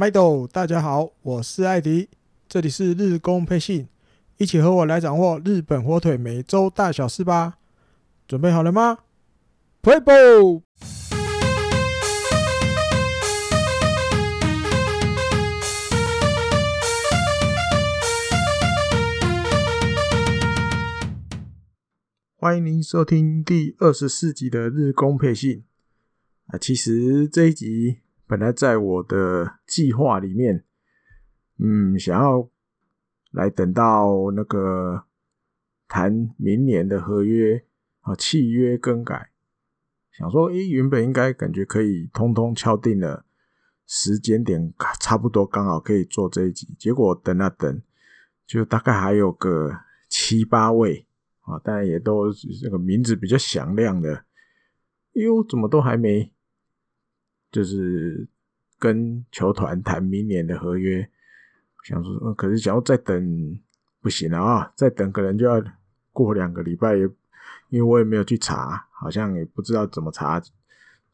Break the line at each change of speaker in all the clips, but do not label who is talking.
麦豆，大家好，我是艾迪，这里是日工配信，一起和我来掌握日本火腿每周大小事吧。准备好了吗？Play ball！欢迎您收听第二十四集的日工配信。啊，其实这一集本来在我的计划里面，嗯，想要来等到那个谈明年的合约啊，契约更改，想说，诶，原本应该感觉可以通通敲定了时间点，差不多刚好可以做这一集，结果等啊等，就大概还有个七八位。啊，当然也都是这个名字比较响亮的，哟，怎么都还没，就是跟球团谈明年的合约，想说，可是想要再等不行了啊，再等可能就要过两个礼拜，因为我也没有去查，好像也不知道怎么查，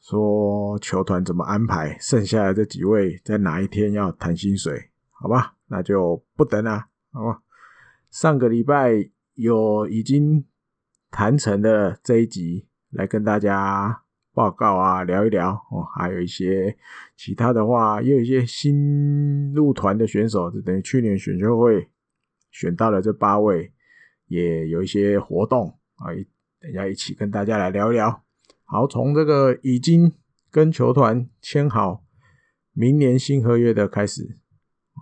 说球团怎么安排，剩下的这几位在哪一天要谈薪水，好吧，那就不等了，好吧，上个礼拜。有已经谈成的这一集来跟大家报告啊，聊一聊哦，还有一些其他的话，也有一些新入团的选手，就等于去年选秀会选到了这八位，也有一些活动啊，等一下一起跟大家来聊一聊。好，从这个已经跟球团签好明年新合约的开始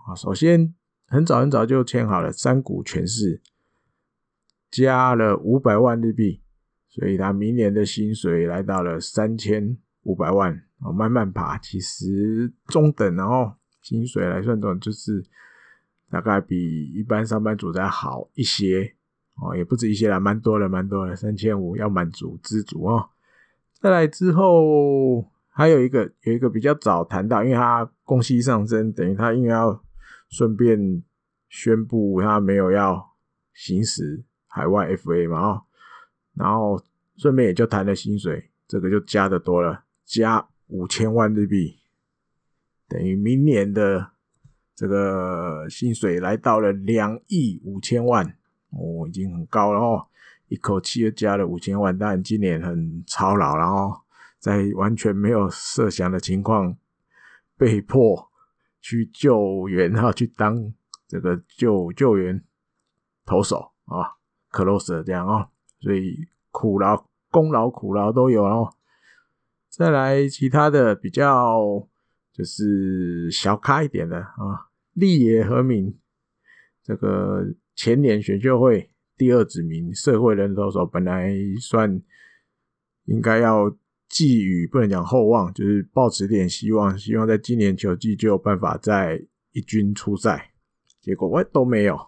啊，首先很早很早就签好了山谷拳士。加了五百万日币，所以他明年的薪水来到了三千五百万哦，慢慢爬，其实中等，然后薪水来算的就是大概比一般上班族再好一些哦，也不止一些啦，蛮多了，蛮多了，三千五要满足知足哦。再来之后还有一个有一个比较早谈到，因为他工资上升，等于他因为要顺便宣布他没有要行使。海外 FA 嘛，哦，然后顺便也就谈了薪水，这个就加的多了，加五千万日币，等于明年的这个薪水来到了两亿五千万，哦，已经很高了哦，一口气又加了五千万，当然今年很操劳，然后在完全没有设想的情况，被迫去救援，然后去当这个救救援投手啊。close 这样哦，所以苦劳、功劳、苦劳都有哦。再来其他的比较就是小咖一点的啊，立野和明这个前年选秀会第二指名社会人投手，本来算应该要寄予不能讲厚望，就是抱持点希望，希望在今年球季就有办法在一军出赛，结果我都没有。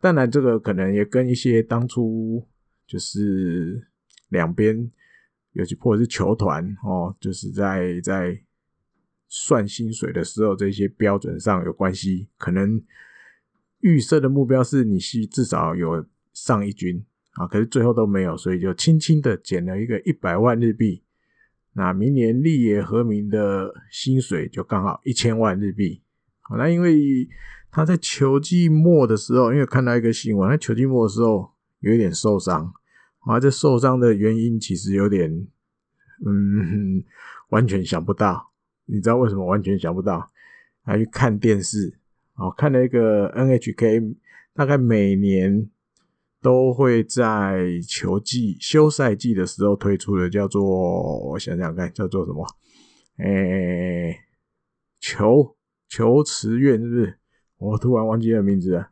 当然，这个可能也跟一些当初就是两边，尤其或者是球团哦，就是在在算薪水的时候，这些标准上有关系。可能预设的目标是你是至少有上一军啊，可是最后都没有，所以就轻轻的减了一个一百万日币。那明年立野和明的薪水就刚好一千万日币。好，那因为。他在球季末的时候，因为看到一个新闻，他球季末的时候有一点受伤，啊，这受伤的原因其实有点，嗯，完全想不到。你知道为什么完全想不到？还去看电视，哦，看了一个 NHK，大概每年都会在球季休赛季的时候推出的，叫做我想想看，叫做什么？诶、欸，球球池院是不是？我突然忘记了名字了，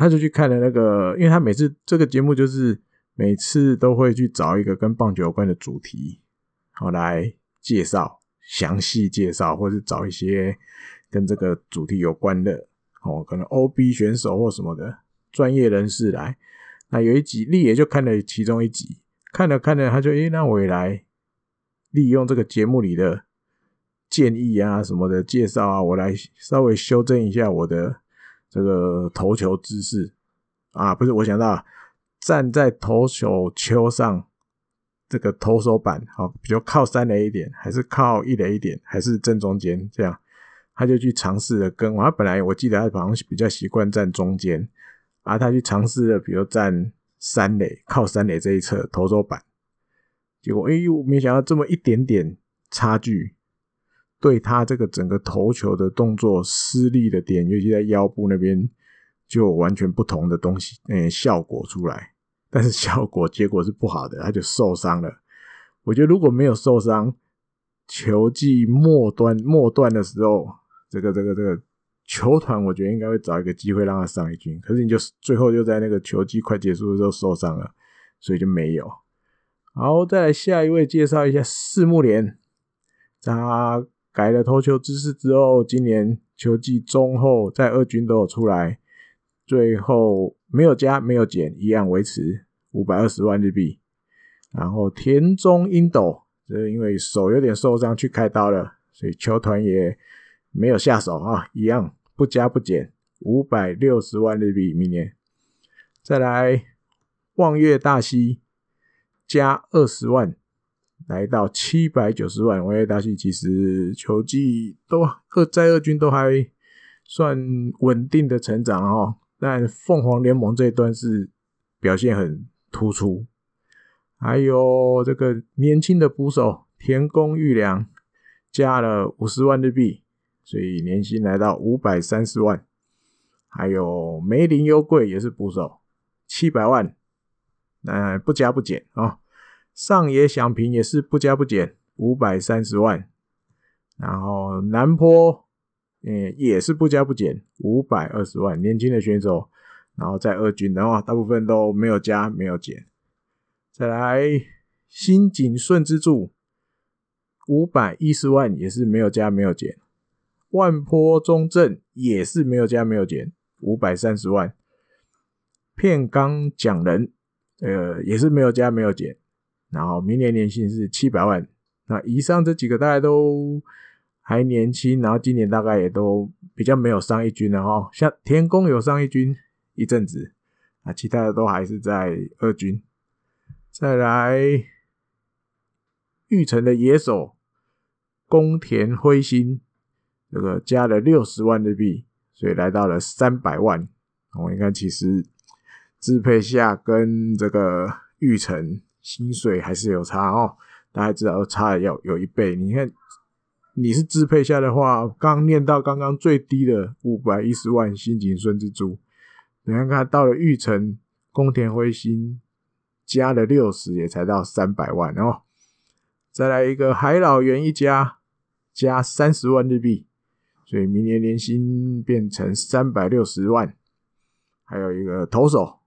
他就去看了那个，因为他每次这个节目就是每次都会去找一个跟棒球有关的主题，好来介绍，详细介绍，或是找一些跟这个主题有关的，哦，可能 OB 选手或什么的专业人士来。那有一集立野就看了其中一集，看了看了，他就诶、那我也来利用这个节目里的。建议啊什么的介绍啊，我来稍微修正一下我的这个投球姿势啊，不是，我想到站在投手丘上这个投手板，好，比较靠三垒一点，还是靠一垒一点，还是正中间这样，他就去尝试了跟。他本来我记得他好像比较习惯站中间，啊，他去尝试了，比如站三垒，靠三垒这一侧投手板，结果哎呦，没想到这么一点点差距，对他这个整个投球的动作施力的点，尤其在腰部那边，就有完全不同的东西，嗯，效果出来。但是效果结果是不好的，他就受伤了。我觉得如果没有受伤，球季末端末段的时候，这个这个这个球团，我觉得应该会找一个机会让他上一军。可是你就最后就在那个球季快结束的时候受伤了，所以就没有。好，再来下一位介绍一下四木连，他改了投球姿势之后，今年球季中后在二军都有出来，最后。没有加，没有减，一样维持五百二十万日币。然后田中英斗，这因为手有点受伤去开刀了，所以球团也没有下手啊，一样不加不减，五百六十万日币。明年再来望月大西加二十万，来到七百九十万。望月大西其实球技都二在二军都还算稳定的成长哦。但凤凰联盟这一段是表现很突出，还有这个年轻的捕手田宫裕良加了五十万日币，所以年薪来到五百三十万。还有梅林优贵也是捕手，七百万，那不加不减啊、哦。上野响平也是不加不减，五百三十万。然后南坡。嗯，也是不加不减，五百二十万，年轻的选手，然后在二军的话，大部分都没有加，没有减。再来新井顺之助，五百一十万，也是没有加，没有减。万坡中正也是没有加，没有减，五百三十万。片冈讲人，呃，也是没有加，没有减。然后明年年薪是七百万。那以上这几个大家都。还年轻，然后今年大概也都比较没有上一军了哈，像田宫有上一军一阵子啊，其他的都还是在二军。再来玉成的野手宫田辉星，这个加了六十万日币，所以来到了三百万。我应该，其实支配下跟这个玉成薪水还是有差哦，大家知道差了要有一倍，你看。你是支配下的话，刚念到刚刚最低的五百一十万新井顺之助，你看看到了玉成宫田辉星加了六十，也才到三百万哦。再来一个海老原一家加三十万日币，所以明年年薪变成三百六十万。还有一个投手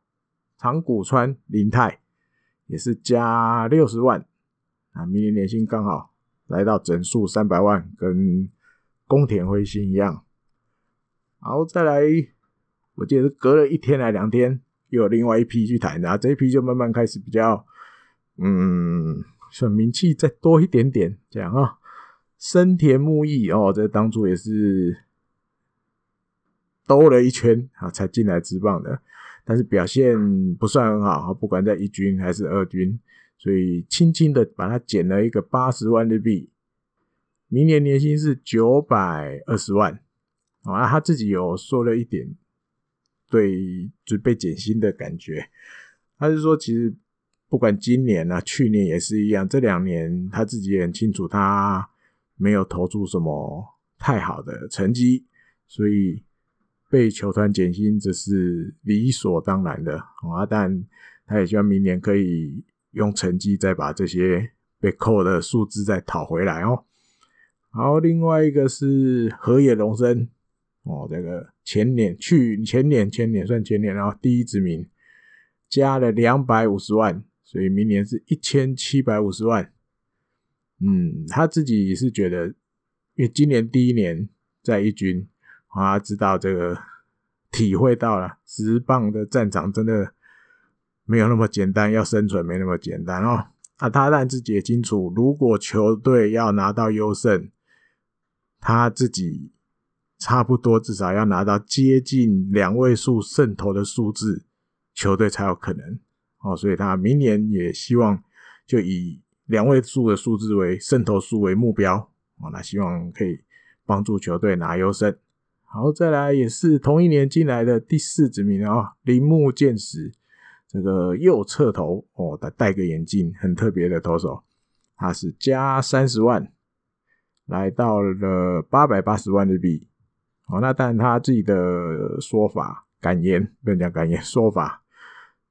长谷川林太也是加六十万啊，明年年薪刚好。来到整数三百万，跟宫田辉星一样。好，再来，我记得是隔了一天来两天，又有另外一批去谈，然后这一批就慢慢开始比较，嗯，算名气再多一点点这样啊。深田木义哦，这当初也是兜了一圈啊，才进来职棒的，但是表现不算很好，不管在一军还是二军。所以轻轻的把它减了一个八十万日币，明年年薪是九百二十万啊。他自己有说了一点，对，准备减薪的感觉。他是说，其实不管今年啊，去年也是一样，这两年他自己也很清楚，他没有投出什么太好的成绩，所以被球团减薪这是理所当然的啊。但他也希望明年可以。用成绩再把这些被扣的数字再讨回来哦。好，另外一个是河野龙生哦，这个前年、去前年、前年算前年，然后第一指名加了两百五十万，所以明年是一千七百五十万。嗯，他自己也是觉得，因为今年第一年在一军，啊知道这个体会到了职棒的战场真的。没有那么简单，要生存没那么简单哦。啊，他让自己也清楚，如果球队要拿到优胜，他自己差不多至少要拿到接近两位数胜投的数字，球队才有可能哦。所以他明年也希望就以两位数的数字为胜投数为目标哦，那希望可以帮助球队拿优胜。好，再来也是同一年进来的第四指名啊，铃木健史，这个右侧投哦，他戴个眼镜，很特别的投手，他是加三十万，来到了八百八十万日币。哦，那当然他自己的说法感言，不能讲感言说法，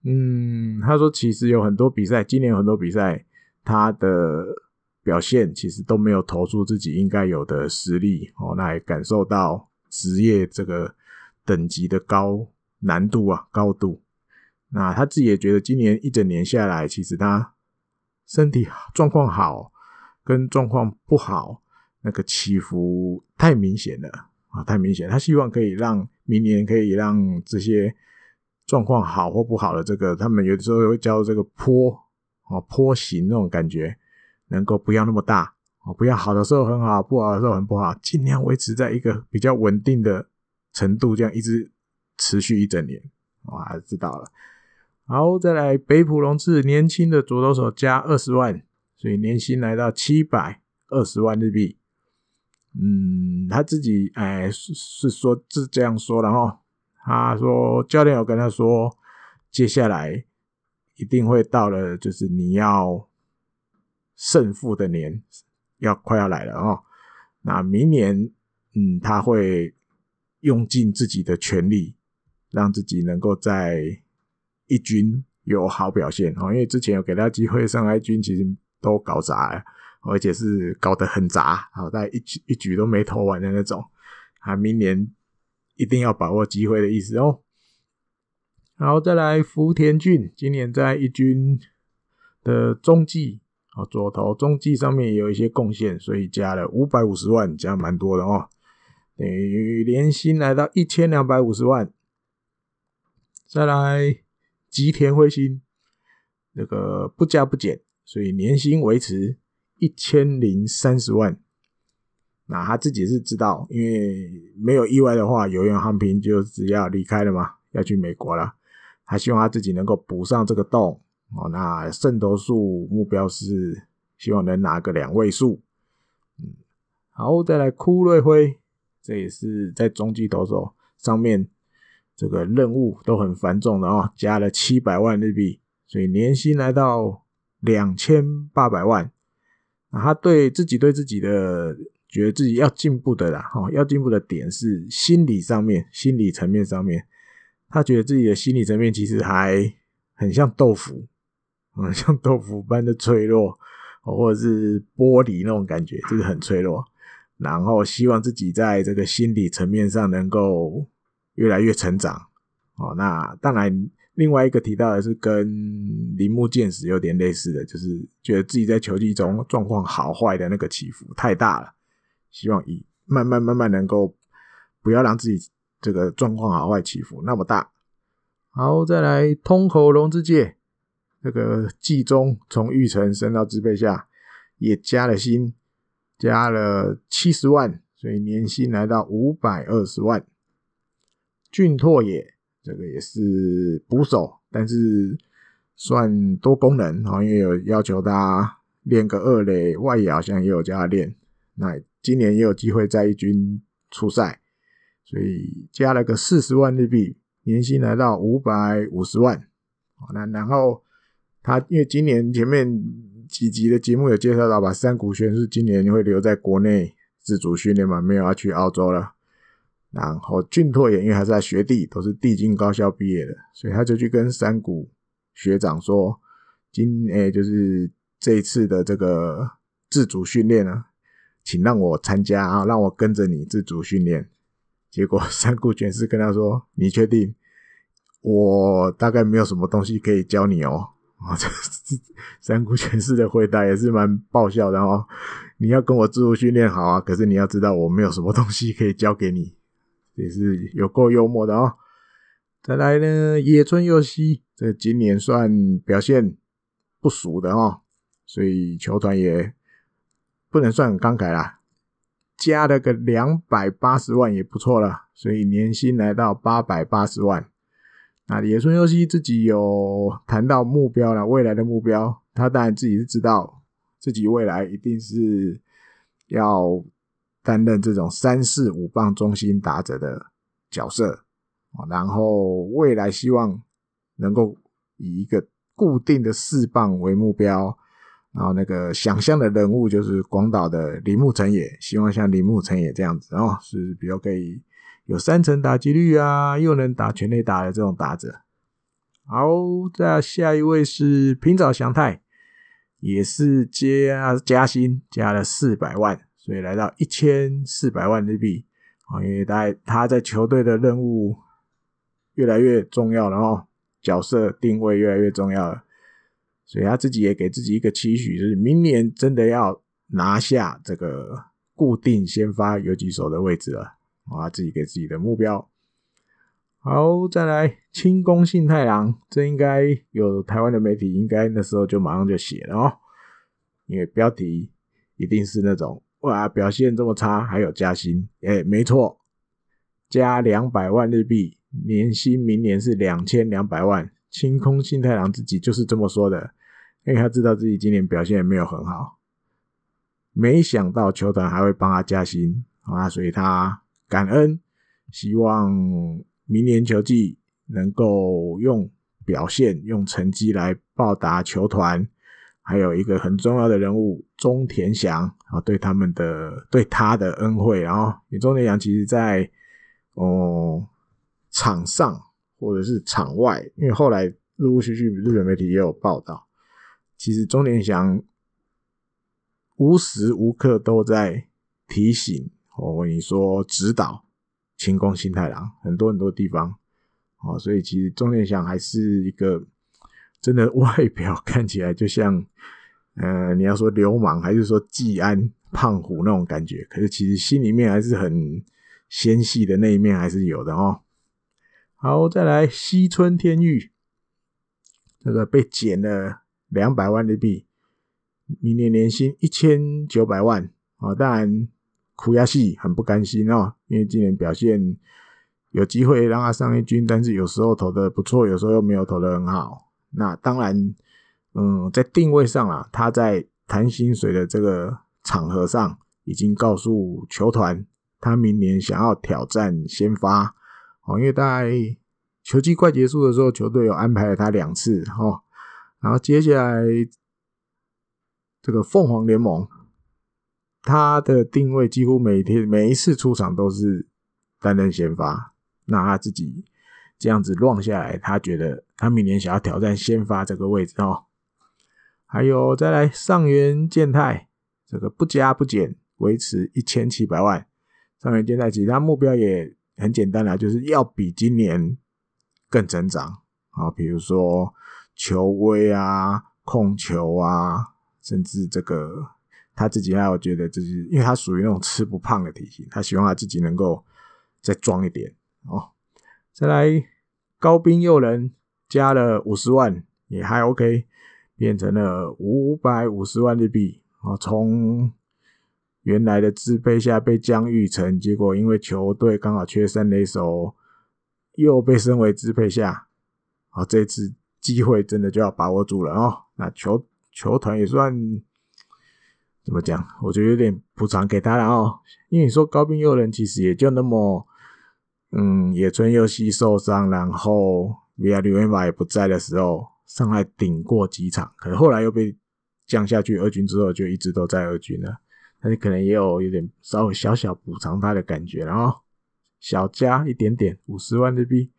嗯，他说其实有很多比赛，今年有很多比赛，他的表现其实都没有投出自己应该有的实力哦，那也感受到职业这个等级的高难度啊，高度。那他自己也觉得今年一整年下来，其实他身体状况好跟状况不好那个起伏太明显了。啊，太明显！他希望可以让明年可以让这些状况好或不好的这个，他们有的时候会叫这个坡啊坡形那种感觉，能够不要那么大哦，不要好的时候很好，不好的时候很不好，尽量维持在一个比较稳定的程度，这样一直持续一整年。哇，知道了。好，再来北浦龙志，年轻的左投手加二十万，所以年薪来到七百二十万日币。嗯，他自己哎是是说是这样说的齁。他说教练有跟他说，接下来一定会到了，就是你要胜负的年要快要来了哦。那明年，嗯，他会用尽自己的全力，让自己能够在一军有好表现哦。因为之前有给他机会上来一军，其实都搞砸了。而且是搞得很杂，好，大概一局一局都没投完的那种，啊，明年一定要把握机会的意思哦。然后再来福田俊，今年在一军的中继，啊，左投中继上面也有一些贡献，所以加了五百五十万，加蛮多的哦，等于年薪来到一千两百五十万。再来吉田辉星，那个不加不减，所以年薪维持。一千零三十万，那他自己是知道，因为没有意外的话，有原航平就只要离开了嘛，要去美国了。他希望他自己能够补上这个洞哦。那胜投数目标是希望能拿个两位数。嗯，好，再来枯瑞辉，这也是在中继投手上面这个任务都很繁重的哦，加了七百万日币，所以年薪来到两千八百万。啊，他对自己对自己的觉得自己要进步的啦，哈，要进步的点是心理上面，心理层面上面，他觉得自己的心理层面其实还很像豆腐，嗯，像豆腐般的脆弱，或者是玻璃那种感觉，就是很脆弱。然后希望自己在这个心理层面上能够越来越成长。哦，那当然。另外一个提到的是跟铃木健史有点类似的，就是觉得自己在球季中状况好坏的那个起伏太大了，希望以慢慢慢慢能够不要让自己这个状况好坏起伏那么大。好，再来通口龙之介，这个季中从玉成升到支配下，也加了薪，加了七十万，所以年薪来到五百二十万。俊拓也。这个也是捕手，但是算多功能啊，因为有要求他练个二垒外野，好像也有叫他练。那今年也有机会在一军出赛，所以加了个四十万日币，年薪来到五百五十万。那然后他因为今年前面几集的节目有介绍到吧，山谷玄是今年会留在国内自主训练嘛，没有要去澳洲了。然后俊拓也因为还是在学弟，都是帝京高校毕业的，所以他就去跟山谷学长说：“今诶、就是这一次的这个自主训练呢，请让我参加啊，让我跟着你自主训练。”结果山谷全是跟他说：“你确定？我大概没有什么东西可以教你哦。”啊，这山谷全是的回答也是蛮爆笑的哦。你要跟我自主训练好啊，可是你要知道我没有什么东西可以教给你。也是有够幽默的哦。再来呢，野村佑希，这今年算表现不俗的哦，所以球团也不能算很慷慨啦，加了个两百八十万也不错了，所以年薪来到八百八十万。那野村佑希自己有谈到目标了，未来的目标他当然自己是知道自己未来一定是要担任这种三四五棒中心打者的角色，然后未来希望能够以一个固定的四棒为目标。然后那个想象的人物就是广岛的铃木诚也，希望像铃木诚也这样子哦，是比较可以有三成打击率啊，又能打全垒打的这种打者。好，再下一位是平沼祥太，也是加加薪加了四百万，所以来到一千四百万日币啊，因为他他在球队的任务越来越重要了哦，角色定位越来越重要了。所以他自己也给自己一个期许，就是明年真的要拿下这个固定先发游击手的位置了。啊，自己给自己的目标。好，再来清宫信太郎，这应该有台湾的媒体应该那时候就马上就写了哦，因为标题一定是那种哇，表现这么差还有加薪，哎，没错，加两百万日币，年薪明年是两千两百万。清宫信太郎自己就是这么说的。因为他知道自己今年表现也没有很好，没想到球团还会帮他加薪啊，所以他感恩，希望明年球季能够用表现、用成绩来报答球团，还有一个很重要的人物中田翔啊，对他们的对他的恩惠。然后，中田翔其实在哦场上或者是场外，因为后来陆陆续续日本媒体也有报道。其实中田翔无时无刻都在提醒我，跟你说指导清宫幸太郎很多很多地方哦，所以其实中田翔还是一个真的外表 看起来就像呃，你要说流氓还是说季安胖虎那种感觉，可是其实心里面还是很纤细的那一面还是有的哦。好，再来西村天玉，这个被减了。两百万日币，明年年薪一千九百万啊！当然，苦亚系很不甘心哦，因为今年表现有机会让他上一军，但是有时候投的不错，有时候又没有投的很好。那当然，嗯，在定位上啊，他在谈薪水的这个场合上，已经告诉球团，他明年想要挑战先发哦，因为在球季快结束的时候，球队有安排了他两次哦。然后接下来，这个凤凰联盟，他的定位几乎每天每一次出场都是担任先发。那他自己这样子乱下来，他觉得他明年想要挑战先发这个位置哦。还有再来上原健太，这个不加不减，维持一千七百万。上原健太其他目标也很简单啦，就是要比今年更成长啊，比如说。球威啊，控球啊，甚至这个他自己还有觉得，就是因为他属于那种吃不胖的体型，他希望他自己能够再壮一点哦。再来高兵诱人加了五十万，也还 OK，变成了五百五十万日币啊。从原来的支配下被降育成，结果因为球队刚好缺三垒手，又被升为支配下。好，这次。机会真的就要把握住了哦。那球球团也算怎么讲？我觉得有点补偿给他了哦。因为你说高滨祐人其实也就那么，嗯，野村佑希受伤，然后维亚里维法也不在的时候上来顶过几场，可是后来又被降下去二军之后，就一直都在二军了。但是可能也有有点稍微小小补偿他的感觉，然后小加一点点五十万日币。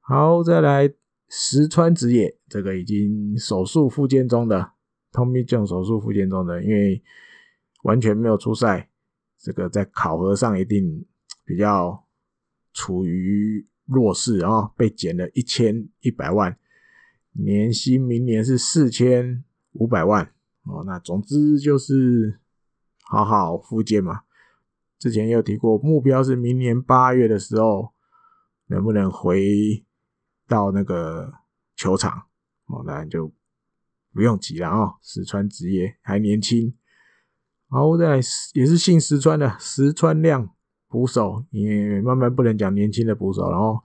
好，再来。石川直也，这个已经手术复健中的 Tommy John 手术复健中的，因为完全没有出赛，这个在考核上一定比较处于弱势，然后被减了一千一百万，年薪明年是四千五百万哦。那总之就是好好复健嘛。之前有提过，目标是明年八月的时候能不能回。到那个球场哦，那就不用急了哦。石川直也还年轻，好，再来也是姓石川的石川亮捕手，也慢慢不能讲年轻的捕手，然后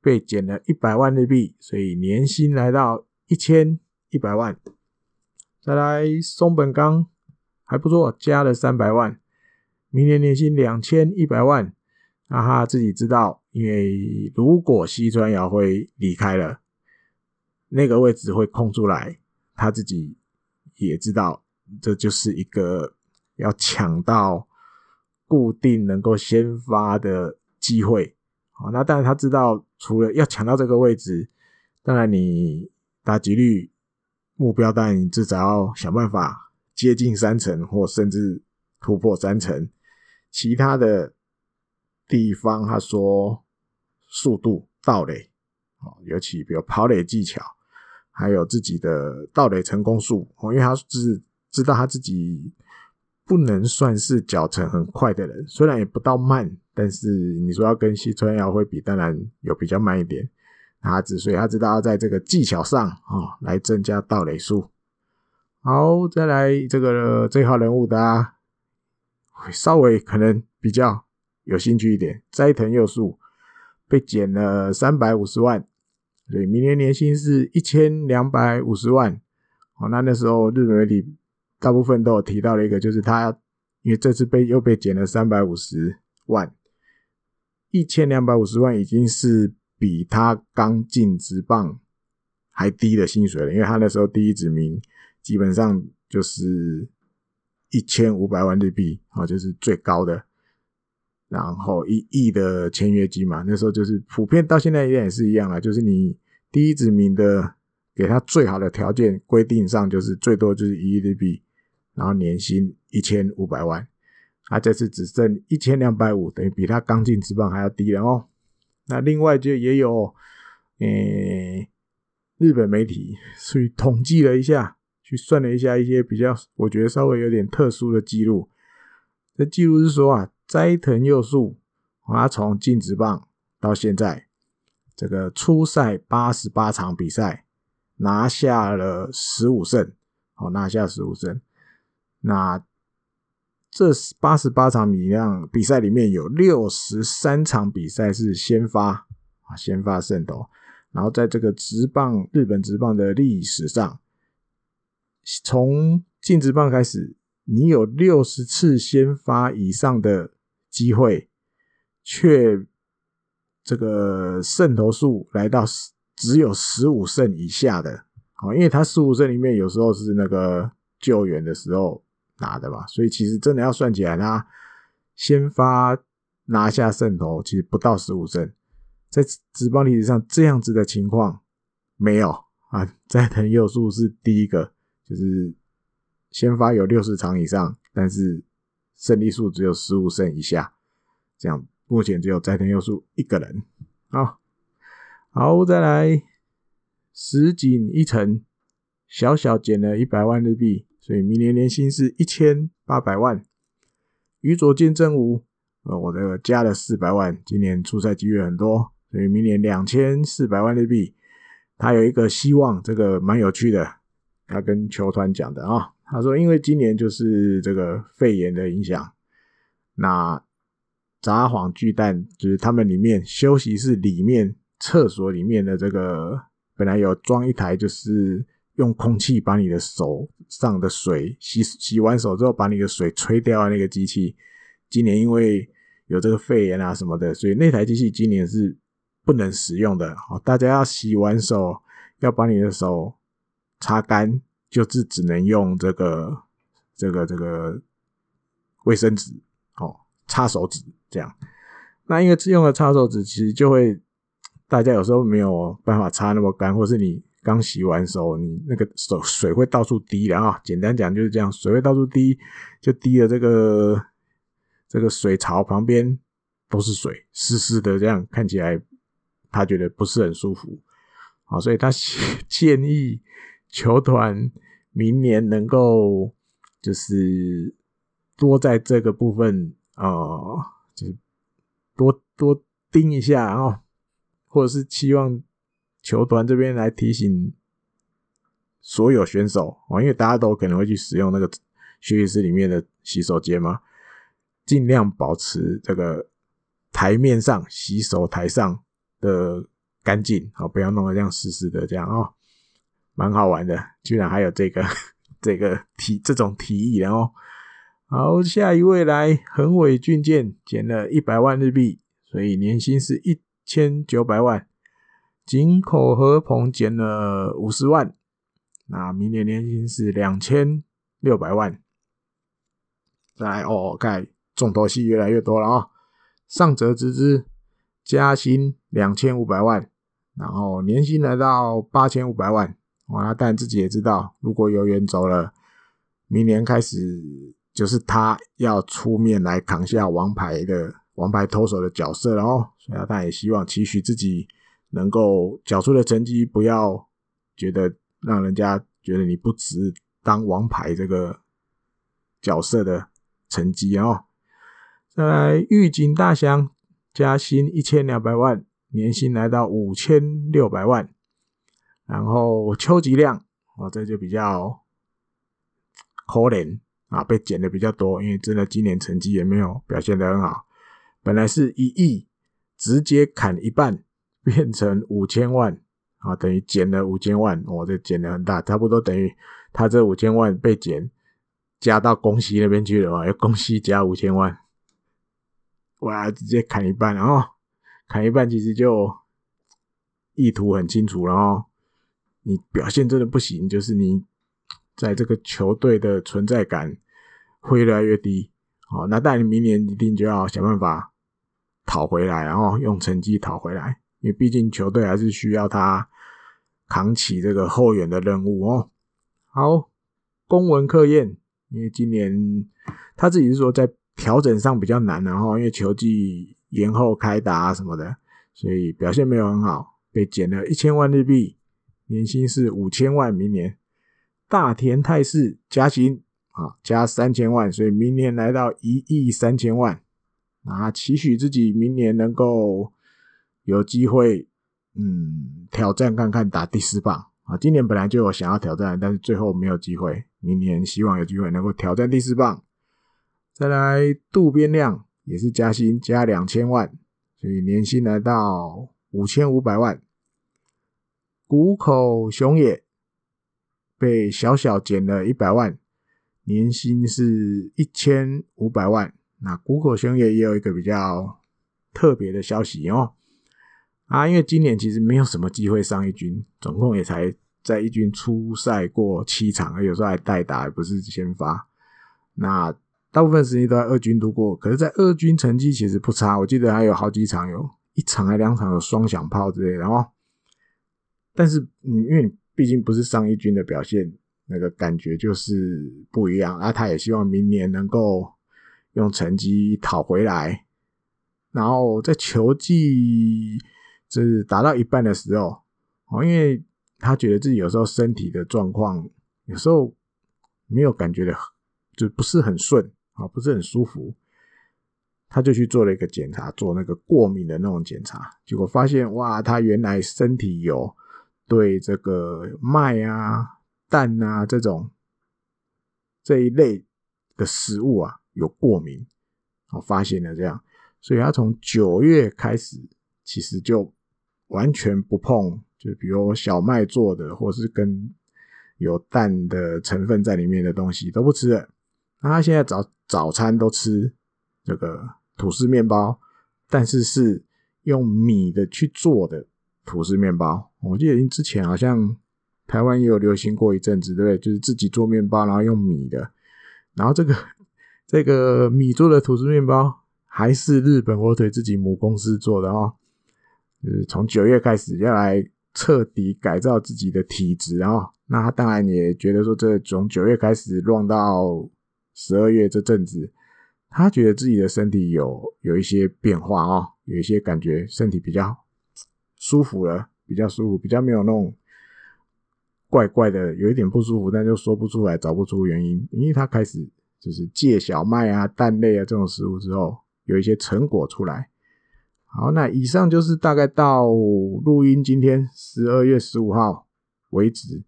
被减了一百万日币，所以年薪来到一千一百万再来松本刚还不错，加了三百万，明年年薪两千一百万。那他自己知道，因为如果西川遥辉离开了，那个位置会空出来，他自己也知道，这就是一个要抢到固定能够先发的机会。好，那当然他知道，除了要抢到这个位置，当然你打击率目标，当然你至少要想办法接近三成，或甚至突破三成。其他的地方，他说速度、盗垒，尤其比如跑垒技巧，还有自己的盗垒成功数，哦因为他是知道他自己不能算是脚程很快的人，虽然也不到慢。但是你说要跟西川遥辉比，当然有比较慢一点。他只所以他知道要在这个技巧上啊、哦，来增加盗垒数。好，再来这个这号人物，大家稍微可能比较有兴趣一点。斋藤佑树被减了三百五十万，所以明年年薪是一千两百五十万。哦，那那时候日本媒体大部分都有提到了一个，就是他因为这次被又被减了三百五十万。一千两百五十万已经是比他刚进职棒还低的薪水了，因为他那时候第一指名基本上就是一千五百万日币啊，就是最高的。然后一亿的签约金嘛，那时候就是普遍到现在也是一样啊，就是你第一指名的给他最好的条件规定上就是最多就是一亿日币，然后年薪一千五百万。他这次只剩一千两百五，等于比他刚进职棒还要低了哦。那另外就也有，诶、欸，日本媒体去统计了一下，去算了一下一些比较，我觉得稍微有点特殊的记录。这记录是说啊，斋藤佑树，他从进职棒到现在，这个出赛八十八场比赛，拿下了十五胜，好，拿下十五胜，那。这八十八场比量比赛里面有六十三场比赛是先发啊，先发胜投。然后在这个职棒日本职棒的历史上，从进职棒开始，你有六十次先发以上的机会，却这个胜投数来到只有十五胜以下的。好，因为他十五胜里面有时候是那个救援的时候。拿的嘛，所以其实真的要算起来，他先发拿下胜投，其实不到十五胜，在职棒历史上这样子的情况没有啊。斋藤佑树是第一个，就是先发有六十场以上，但是胜利数只有十五胜以下，这样目前只有斋藤佑树一个人。好，好，再来石井一成，小小减了一百万日币。所以明年年薪是一千八百万。宇佐见真吾，呃，我这个加了四百万，今年出赛机会很多，所以明年两千四百万日币。他有一个希望，这个蛮有趣的，他跟球团讲的啊，他说因为今年就是这个肺炎的影响，那札幌巨蛋就是他们里面休息室里面厕所里面的这个本来有装一台就是。用空气把你的手上的水洗洗完手之后，把你的水吹掉的那个机器，今年因为有这个肺炎啊什么的，所以那台机器今年是不能使用的。好，大家要洗完手，要把你的手擦干，就是只能用这个这个这个卫生纸，哦，擦手指这样。那因为用了擦手指，其实就会大家有时候没有办法擦那么干，或是你。刚洗完手，你那个手水会到处滴，然后简单讲就是这样，水会到处滴，就滴了这个这个水槽旁边都是水，湿湿的，这样看起来他觉得不是很舒服，所以他 建议球团明年能够就是多在这个部分啊、就是多多盯一下，然后或者是期望。球团这边来提醒所有选手哦，因为大家都可能会去使用那个休息室里面的洗手间嘛，尽量保持这个台面上洗手台上的干净，好，不要弄得这样湿湿的这样哦，蛮好玩的，居然还有这个这个提这种提议，然后好，下一位来横尾俊健减了一百万日币，所以年薪是一千九百万。井口和鹏减了五十万，那明年年薪是两千六百万。再来哦，看重头戏越来越多了啊、哦！上泽直之加薪两千五百万，然后年薪来到八千五百万。哇，那但自己也知道，如果有缘走了，明年开始就是他要出面来扛下王牌的王牌投手的角色了哦。所以他也希望期许自己。能够缴出的成绩，不要觉得让人家觉得你不值当王牌这个角色的成绩哦。再来，预警大翔加薪一千两百万，年薪来到五千六百万。然后秋吉亮我，这就比较可怜啊，被减的比较多，因为真的今年成绩也没有表现得很好。本来是一亿，直接砍一半。变成五千万啊，等于减了五千万，我这减的很大，差不多等于他这五千万被减加到公西那边去了嘛，要宫西加五千万，哇，直接砍一半，然后砍一半其实就意图很清楚，了哦你表现真的不行，就是你在这个球队的存在感会越来越低，好，那但你明年一定就要想办法讨回来，然后用成绩讨回来。因为毕竟球队还是需要他扛起这个后援的任务哦。好，宫文克彦，因为今年他自己是说在调整上比较难，然后因为球季延后开打什么的，所以表现没有很好，被减了一千万日币，年薪是五千万。明年大田泰示加薪啊，加三千万，所以明年来到一亿三千万。啊，期许自己明年能够。有机会，嗯，挑战看看打第四棒啊！今年本来就有想要挑战，但是最后没有机会。明年希望有机会能够挑战第四棒。再来，渡边亮也是加薪加两千万，所以年薪来到五千五百万。谷口雄也被小小减了一百万，年薪是一千五百万。那谷口雄也也有一个比较特别的消息哦。啊，因为今年其实没有什么机会上一军，总共也才在一军出赛过七场，有时候还代打，也不是先发。那大部分时间都在二军度过，可是，在二军成绩其实不差，我记得还有好几场，有一场还两场有双响炮之类的哦。但是，嗯，因为毕竟不是上一军的表现，那个感觉就是不一样。啊，他也希望明年能够用成绩讨回来，然后在球季。是打到一半的时候，哦，因为他觉得自己有时候身体的状况，有时候没有感觉的，就不是很顺啊，不是很舒服，他就去做了一个检查，做那个过敏的那种检查，结果发现哇，他原来身体有对这个麦啊、蛋啊这种这一类的食物啊有过敏，我发现了这样，所以他从九月开始，其实就。完全不碰，就比如小麦做的，或是跟有蛋的成分在里面的东西都不吃了。那他现在早早餐都吃这个吐司面包，但是是用米的去做的吐司面包。我记得之前好像台湾也有流行过一阵子，对不对？就是自己做面包，然后用米的。然后这个这个米做的吐司面包，还是日本火腿自己母公司做的哦。就是从九月开始要来彻底改造自己的体质，然后那他当然也觉得说，这从九月开始乱到十二月这阵子，他觉得自己的身体有有一些变化哦，有一些感觉身体比较舒服了，比较舒服，比较没有那种怪怪的，有一点不舒服，但就说不出来，找不出原因，因为他开始就是戒小麦啊、蛋类啊这种食物之后，有一些成果出来。好，那以上就是大概到录音今天十二月十五号为止，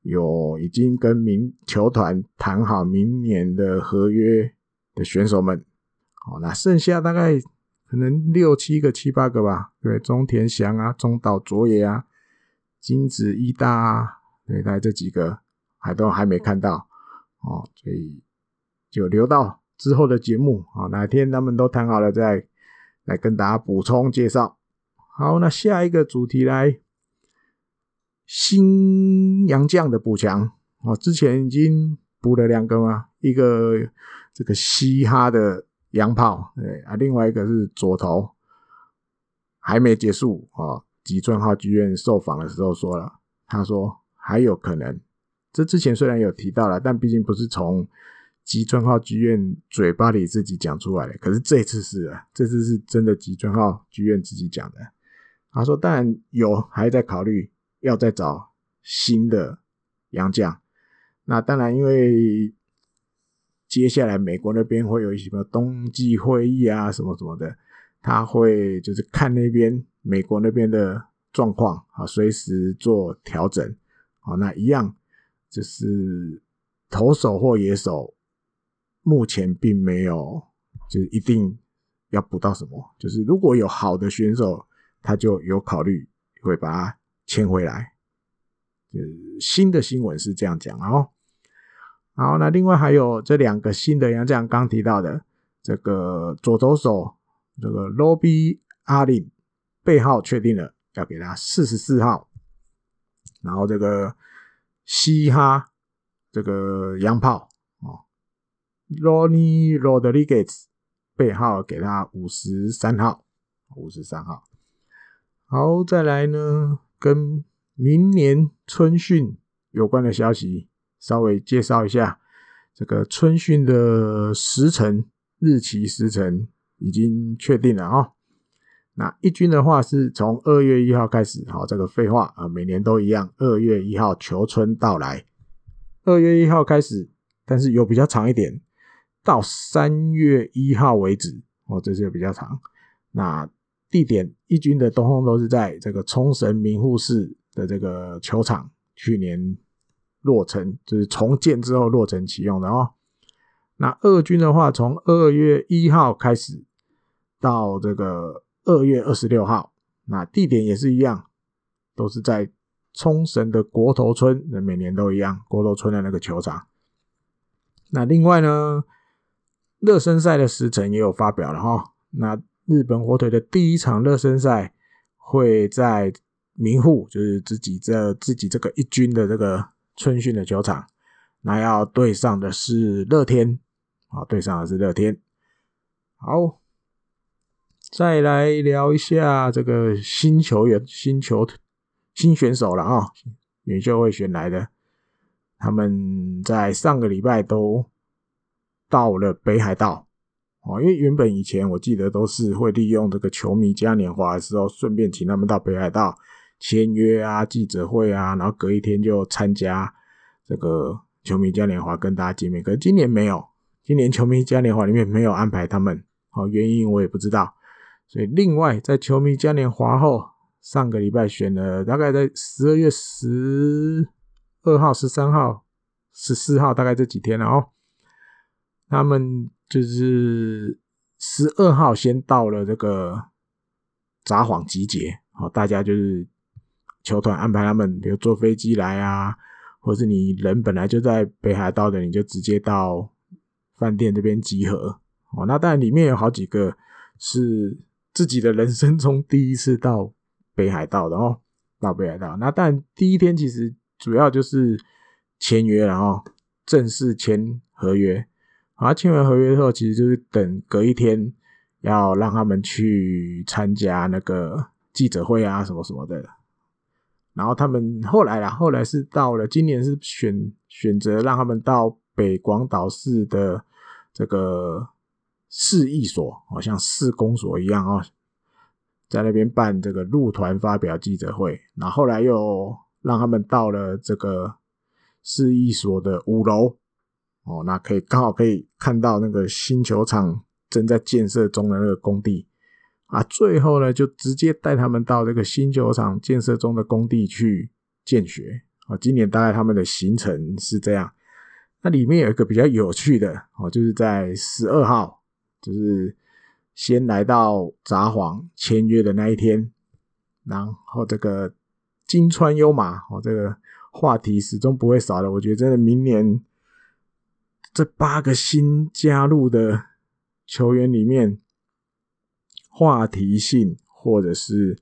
有已经跟明球团谈好明年的合约的选手们。好，那剩下大概能六七个、七八个吧。对，中田翔啊，中岛卓也啊，金子一大啊，对，大概这几个还都还没看到。哦，所以就留到之后的节目啊，哪天他们都谈好了再来跟大家补充介绍。好，那下一个主题来，新洋将的补强哦，之前已经补了两个嘛，一个这个嘻哈的洋炮，对啊，另外一个是左投，还没结束啊。吉村浩剧院受访的时候说了，他说还有可能。这之前虽然有提到了，但毕竟不是从吉村浩剧院嘴巴里自己讲出来的。可是这次是啊，这次是真的吉村浩剧院自己讲的。他说当然有，还在考虑要再找新的洋将。那当然，因为接下来美国那边会有一些什么冬季会议啊，什么什么的。他会就是看那边美国那边的状况啊，随时做调整。好，那一样就是投手或野手，目前并没有就是一定要补到什么。就是如果有好的选手，他就有考虑会把他签回来。就新的新闻是这样讲哦。好，那另外还有这两个新的洋将，刚提到的这个左投手。这个罗比阿林背号确定了，要给他四十四号。然后这个嘻哈这个洋炮哦，罗尼罗德里格斯背号给他五十三号，五十三号。好，再来呢，跟明年春训有关的消息，稍微介绍一下这个春训的时程、日期、时程。已经确定了啊！那一军的话是从二月一号开始，好，这个废话啊，每年都一样，二月一号求春到来，二月一号开始，但是有比较长一点，到三月一号为止，哦，这是比较长。那地点一军的东风都是在这个冲绳名护市的这个球场，去年落成，就是重建之后落成启用的哦。那二军的话，从二月一号开始到这个二月二十六号，那地点也是一样，都是在冲绳的国头村，那每年都一样，国头村的那个球场。那另外呢，热身赛的时辰也有发表了哈。那日本火腿的第一场热身赛会在名护，就是自己这自己这个一军的这个春训的球场，那要对上的是乐天。啊，对上的是乐天。好，再来聊一下这个新球员、新球新选手了啊！选秀会选来的，他们在上个礼拜都到了北海道哦。因为原本以前我记得都是会利用这个球迷嘉年华的时候，顺便请他们到北海道签约啊、记者会啊，然后隔一天就参加这个球迷嘉年华跟大家见面。可是今年没有。今年球迷嘉年华里面没有安排他们，好，原因我也不知道。所以另外在球迷嘉年华后，上个礼拜选了大概在十二月十二号、十三号、十四号，大概这几天了哦。他们就是十二号先到了这个札幌集结，好，大家就是球团安排他们，比如坐飞机来啊，或是你人本来就在北海道的，你就直接到。饭店这边集合哦，那当然里面有好几个是自己的人生中第一次到北海道的哦，到北海道。那当然第一天其实主要就是签约，然后正式签合约。啊，签完合约之后，其实就是等隔一天要让他们去参加那个记者会啊，什么什么的。然后他们后来啦，后来是到了今年是选选择让他们到。北广岛市的这个市役所，好像市公所一样啊，在那边办这个入团发表记者会。然后后来又让他们到了这个市役所的五楼，哦，那可以刚好可以看到那个新球场正在建设中的那个工地啊。最后呢，就直接带他们到这个新球场建设中的工地去见学。啊，今年大概他们的行程是这样。那里面有一个比较有趣的哦，就是在十二号，就是先来到札幌签约的那一天，然后这个金川优马哦，这个话题始终不会少的。我觉得真的明年这八个新加入的球员里面，话题性或者是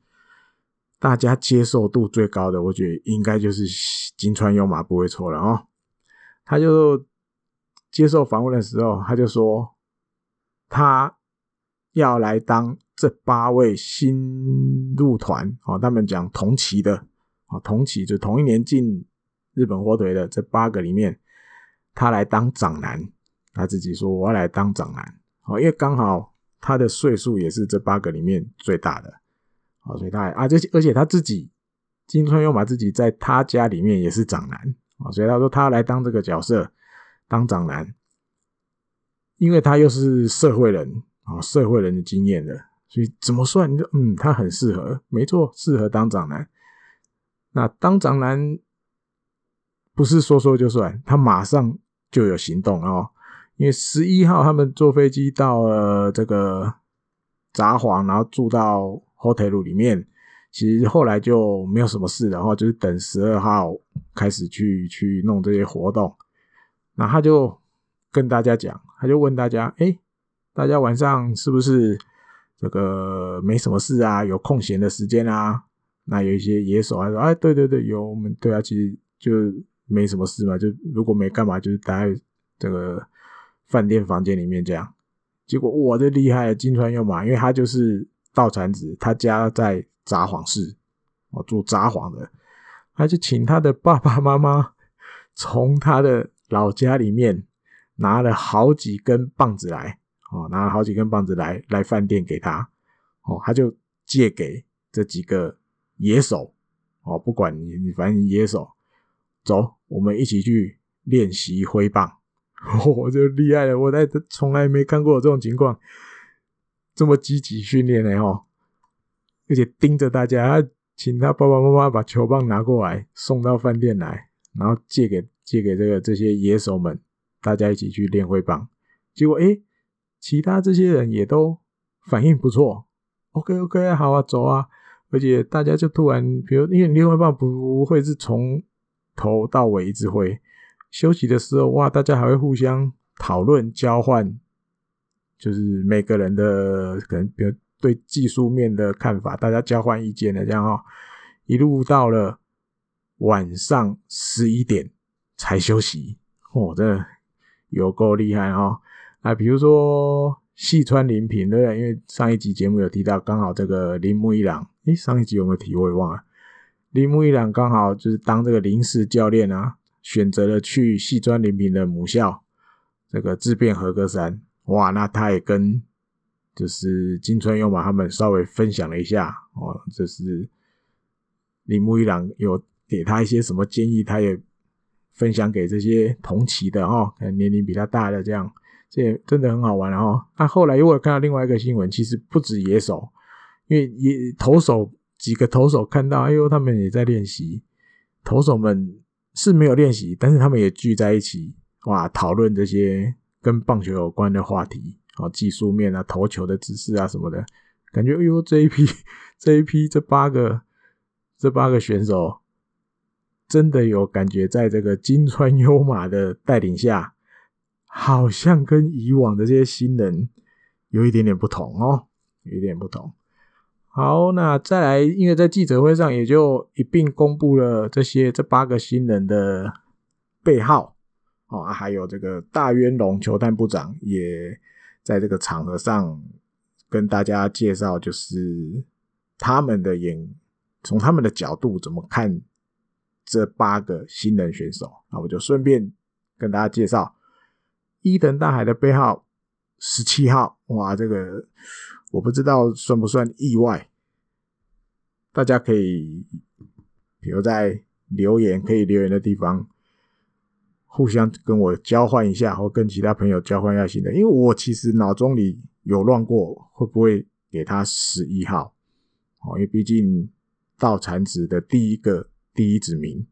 大家接受度最高的，我觉得应该就是金川优马不会错了哦。他就接受访问的时候，他就说他要来当这八位新入团哦，他们讲同期的哦，同期就同一年进日本火腿的这八个里面。他来当长男，他自己说我要来当长男，哦，因为刚好他的岁数也是这八个里面最大的，哦，所以他啊，这而且他自己金川又把自己在他家里面也是长男，啊，所以他说他来当这个角色，当长男，因为他又是社会人，啊，社会人的经验的，所以怎么算，你说嗯，他很适合，没错，适合当长男。那当长男不是说说就算，他马上。就有行动哦，因为十一号他们坐飞机到了这个札幌，然后住到 hotel 里面。其实后来就没有什么事，然后就是等十二号开始去去弄这些活动。那他就跟大家讲，他就问大家：哎，大家晚上是不是这个没什么事啊？有空闲的时间啊？那有一些野手还说：哎，对对对，有我们对啊，其实就。没什么事嘛，就如果没干嘛，就是待在这个饭店房间里面这样。结果我这厉害金川又马，因为他就是道产子，他家在札幌市，哦住札幌的，他就请他的爸爸妈妈 从他的老家里面拿了好几根棒子来，哦，拿了好几根棒子来来饭店给他，哦，他就借给这几个野手，哦，不管你你反正野手。走，我们一起去练习挥棒。我就厉害了，我在从来没看过这种情况，这么积极训练呢哦，而且盯着大家，请他爸爸妈妈把球棒拿过来，送到饭店来，然后借给借给这个这些野手们，大家一起去练挥棒。结果诶，其他这些人也都反应不错。OK OK，好啊，走啊。而且大家就突然，比如因为练挥棒不会是从头到尾一直挥，休息的时候哇，大家还会互相讨论、交换，就是每个人的可能，比如对技术面的看法，大家交换意见的这样哦，一路到了晚上十一点才休息，哦，真的有够厉害哦。啊比如说细川林平，对不对？因为上一集节目有提到，刚好这个铃木一朗，诶，上一集有没有提？我也忘了。铃木一朗刚好就是当这个临时教练啊，选择了去细川林平的母校，这个自辩和歌山。哇，那他也跟就是金川优马他们稍微分享了一下哦，就是铃木一郎有给他一些什么建议，他也分享给这些同期的哦，可能年龄比他大的这样，这也真的很好玩哦。那后来又有看到另外一个新闻，其实不止野手，因为野投手。几个投手看到，哎呦，他们也在练习。投手们是没有练习，但是他们也聚在一起，哇，讨论这些跟棒球有关的话题，哦，技术面啊，投球的姿势啊什么的。感觉，哎呦，这一批，这一批，这八个，这八个选手，真的有感觉，在这个金川优马的带领下，好像跟以往的这些新人有一点点不同哦，有一点不同。好，那再来，因为在记者会上也就一并公布了这些这八个新人的背号，哦，还有这个大渊龙球探部长也在这个场合上跟大家介绍，就是他们的眼，从他们的角度怎么看这八个新人选手。那我就顺便跟大家介绍伊藤大海的背号十七号，哇，这个。我不知道算不算意外，大家可以，比如在留言可以留言的地方，互相跟我交换一下，或跟其他朋友交换一下心得。因为我其实脑中里有乱过，会不会给他十一号？哦，因为毕竟道产子的第一个第一子名，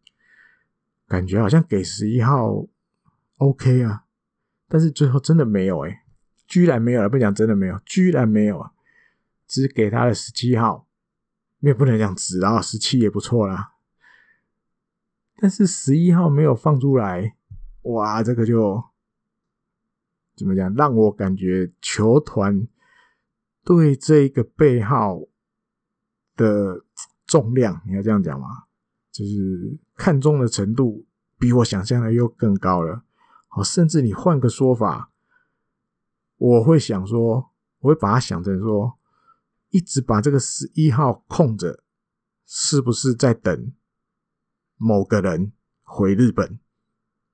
感觉好像给十一号 OK 啊，但是最后真的没有诶、居然没有了，不讲真的没有，居然没有啊！只给他的十七号，也不能讲只啊，十七也不错啦。但是十一号没有放出来，哇，这个就怎么讲？让我感觉球团对这个背号的重量，你要这样讲吗？就是看重的程度比我想象的又更高了。好，甚至你换个说法，我会想说，我会把它想成说，一直把这个十一号空着，是不是在等某个人回日本？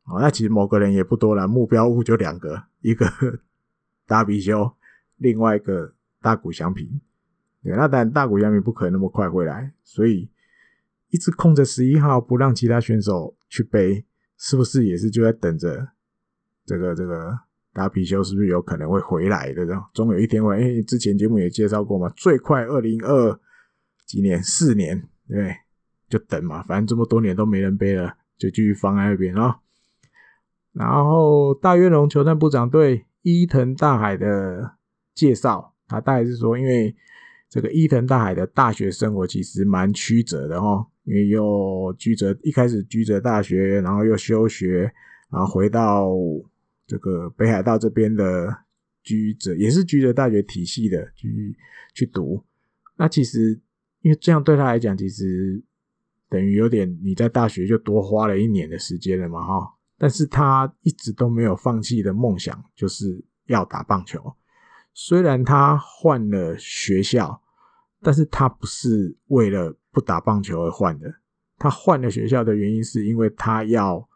哦，那其实某个人也不多了，目标物就两个，一个 大比修，另外一个大谷翔平。对，那当然大谷翔平不可能那么快回来，所以一直空着十一号，不让其他选手去背，是不是也是就在等着这个这个达比修是不是有可能会回来的？这样，总有一天会。因为之前节目也介绍过嘛，最快二零二几年四年，对，就等嘛，反正这么多年都没人背了，就继续放在那边啊。然后大渊龙球探部长对伊藤大海的介绍，他大概是说，因为这个伊藤大海的大学生活其实蛮曲折的哈，因为又居泽一开始居泽大学，然后又休学，然后回到这个北海道这边的居者，也是居者大学体系的去去读。那其实因为这样对他来讲，其实等于有点你在大学就多花了一年的时间了嘛哈。但是他一直都没有放弃的梦想，就是要打棒球。虽然他换了学校，但是他不是为了不打棒球而换的。他换了学校的原因，是因为他要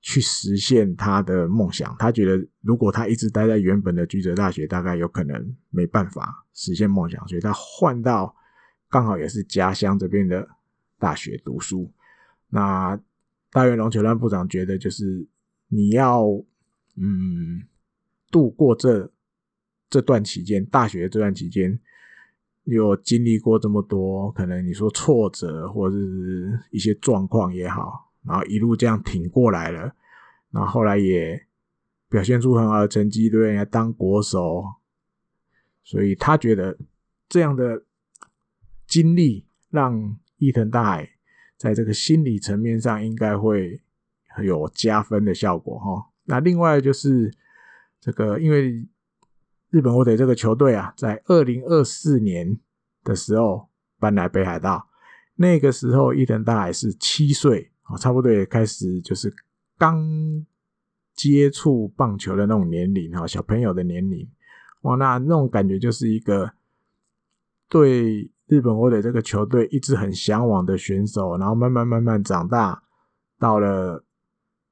去实现他的梦想。他觉得，如果他一直待在原本的居泽大学，大概有可能没办法实现梦想，所以他换到刚好也是家乡这边的大学读书。那。大渊龙球探部长觉得，就是你要嗯度过这这段期间，大学这段期间，有经历过这么多，可能你说挫折或者是一些状况也好，然后一路这样挺过来了，然后后来也表现出很好的成绩，对人家当国手，所以他觉得这样的经历让伊藤大海。在这个心理层面上，应该会有加分的效果哈。那另外就是这个，因为日本火腿这个球队啊，在二零二四年的时候搬来北海道，那个时候伊藤大海是七岁啊，差不多也开始就是刚接触棒球的那种年龄哈，小朋友的年龄哇，那那种感觉就是一个对。日本火腿这个球队一直很向往的选手，然后慢慢慢慢长大，到了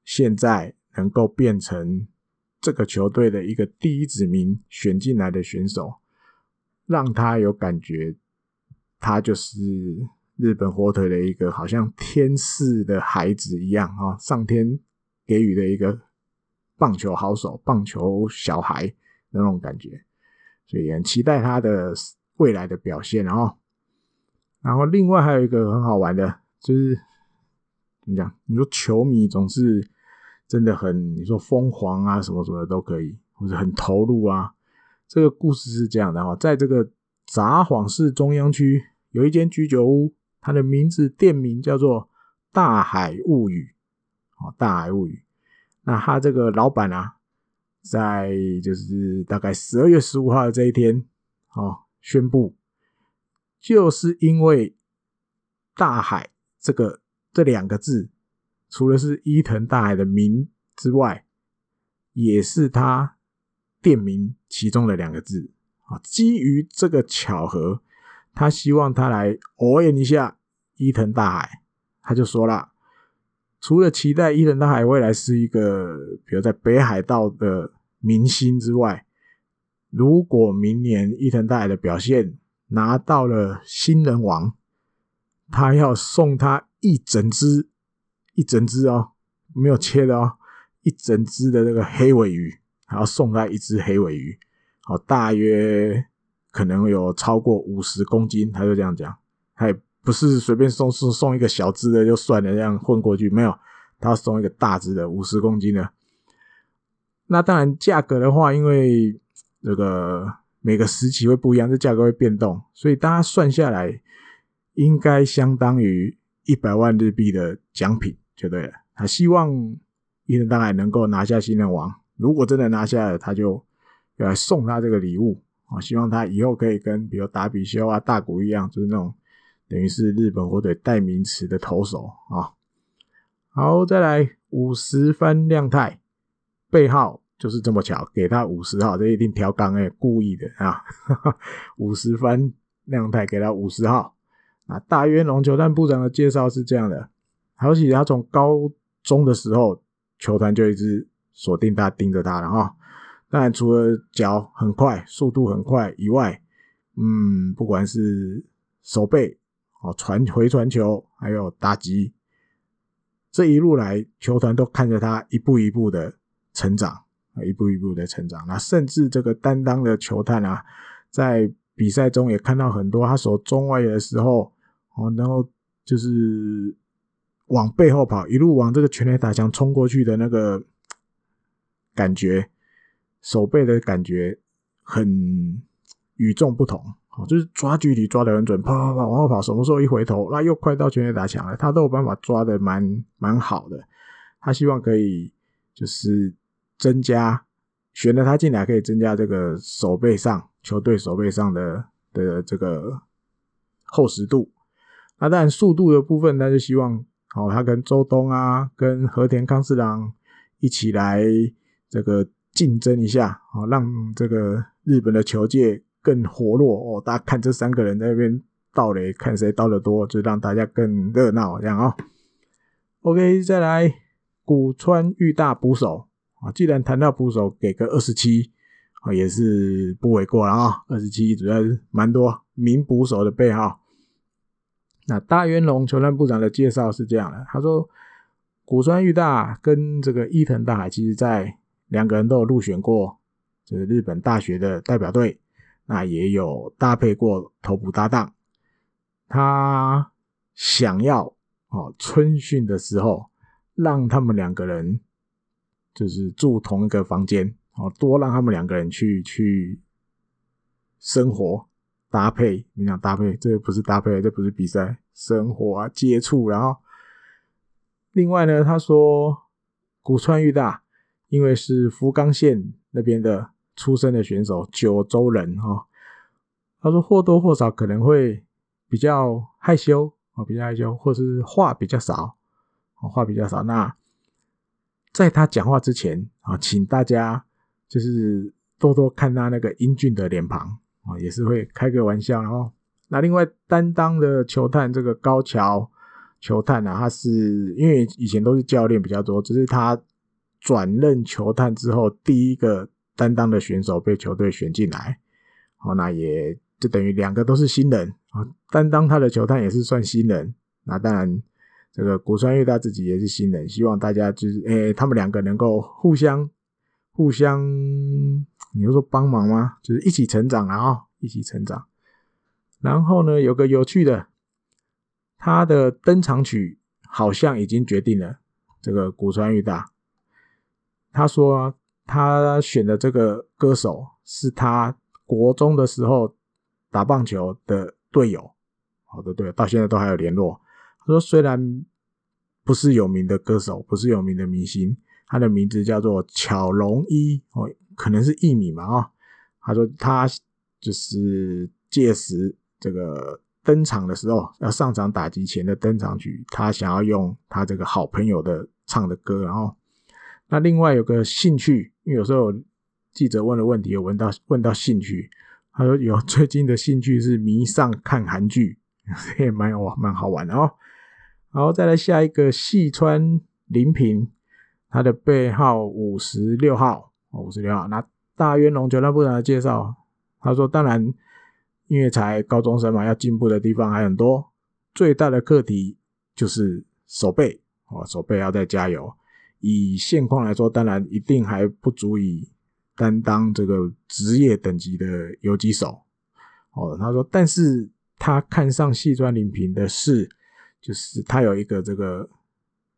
现在能够变成这个球队的一个第一指名选进来的选手，让他有感觉，他就是日本火腿的一个好像天赐的孩子一样啊，上天给予的一个棒球好手、棒球小孩那种感觉，所以很期待他的未来的表现，然后。然后另外还有一个很好玩的，就是怎么讲？你说球迷总是真的很，你说疯狂啊，什么什么都可以，或者很投入啊。这个故事是这样的哈，在这个札幌市中央区有一间居酒屋，它的名字店名叫做大海物语，哦，大海物语。那他这个老板啊，在就是大概十二月十五号的这一天，哦，宣布。就是因为“大海”这个这两个字，除了是伊藤大海的名之外，也是他店名其中的两个字啊。基于这个巧合，他希望他来応援一下伊藤大海。他就说了，除了期待伊藤大海未来是一个，比如在北海道的明星之外，如果明年伊藤大海的表现，拿到了新人王，他要送他一整只，一整只哦，没有切的哦，一整只的这个黑尾鱼，还要送他一只黑尾鱼，好，大约可能有超过五十公斤，他就这样讲，他也不是随便送送送一个小只的就算了，这样混过去没有，他送一个大只的五十公斤的，那当然价格的话，因为这个。每个时期会不一样，这价格会变动，所以大家算下来，应该相当于一百万日币的奖品就对了。他希望伊藤大海能够拿下新人王，如果真的拿下了，他就要来送他这个礼物我，希望他以后可以跟比如达比修啊、大谷一样，就是那种等于是日本火腿代名词的投手啊。好，再来五十番亮太，背号就是这么巧，给他五十号，这一定调岗哎，故意的啊。五十番亮太给他五十号。啊，大渊龙球探部长的介绍是这样的，而且他从高中的时候，球团就一直锁定他，盯着他了哈。当然，除了脚很快、速度很快以外，嗯，不管是手背、哦传回传球，还有打击，这一路来，球团都看着他一步一步的成长，一步一步的成长。那甚至这个担当的球探啊，在比赛中也看到很多他守中外野的时候。哦，然后就是往背后跑，一路往这个全垒打墙冲过去的那个感觉，手背的感觉很与众不同。哦，就是抓距离抓得很准，啪啪啪往后跑，什么时候一回头，那又快到全垒打墙了，他都有办法抓的蛮蛮好的。他希望可以就是增加选了他进来，可以增加这个手背上球队手背上的的这个厚实度。那当然，速度的部分，他就希望，哦，他跟周东啊，跟和田康次郎一起来这个竞争一下，哦，让这个日本的球界更活络哦。大家看这三个人在那边盗垒，看谁盗的多，就让大家更热闹，这样啊。OK，再来古川裕大捕手啊，既然谈到捕手，给个二十七啊，也是不为过了啊。二十七主要是蛮多名捕手的背号。那大渊龙球探部长的介绍是这样的，他说古川裕大跟这个伊藤大海，其实在两个人都有入选过就是日本大学的代表队，那也有搭配过投捕搭档。他想要哦春训的时候，让他们两个人就是住同一个房间哦，多让他们两个人去去生活。搭配，你想搭配，这不是搭配，这不是比赛，生活啊，接触，然后，另外呢，他说古川裕大，因为是福冈县那边的出生的选手，九州人哈、哦，他说或多或少可能会比较害羞啊，比较害羞，或是话比较少，话比较少。那在他讲话之前啊，请大家就是多多看他那个英俊的脸庞。啊，也是会开个玩笑，然后那另外担当的球探这个高桥球探啊，他是因为以前都是教练比较多，只是他转任球探之后，第一个担当的选手被球队选进来，哦，那也就等于两个都是新人啊，担当他的球探也是算新人，那当然这个古川裕大自己也是新人，希望大家就是诶、他们两个能够互相。互相，你就说帮忙吗？就是一起成长啊，哦，一起成长。然后呢，有个有趣的，他的登场曲好像已经决定了。这个古川裕大，他说他选的这个歌手是他国中的时候打棒球的队友，好的队友，到现在都还有联络。他说虽然不是有名的歌手，不是有名的明星。他的名字叫做巧龙一哦，可能是艺名嘛啊。他说他就是届时这个登场的时候，要上场打击前的登场曲，他想要用他这个好朋友的唱的歌。然后，那另外有个兴趣，因为有时候记者问的问题有问到问到兴趣，他说有 最近的兴趣是迷上看韩剧，也蛮哇蛮好玩的哦。然后再来下一个细川林平。他的背号五十六号，五十六号。那大渊龙球探部长的介绍，他说：“当然，因为才高中生嘛，要进步的地方还很多。最大的课题就是手背，哦，手背要再加油。以现况来说，当然一定还不足以担当这个职业等级的游击手。哦，他说，但是他看上细川林平的是，就是他有一个这个。”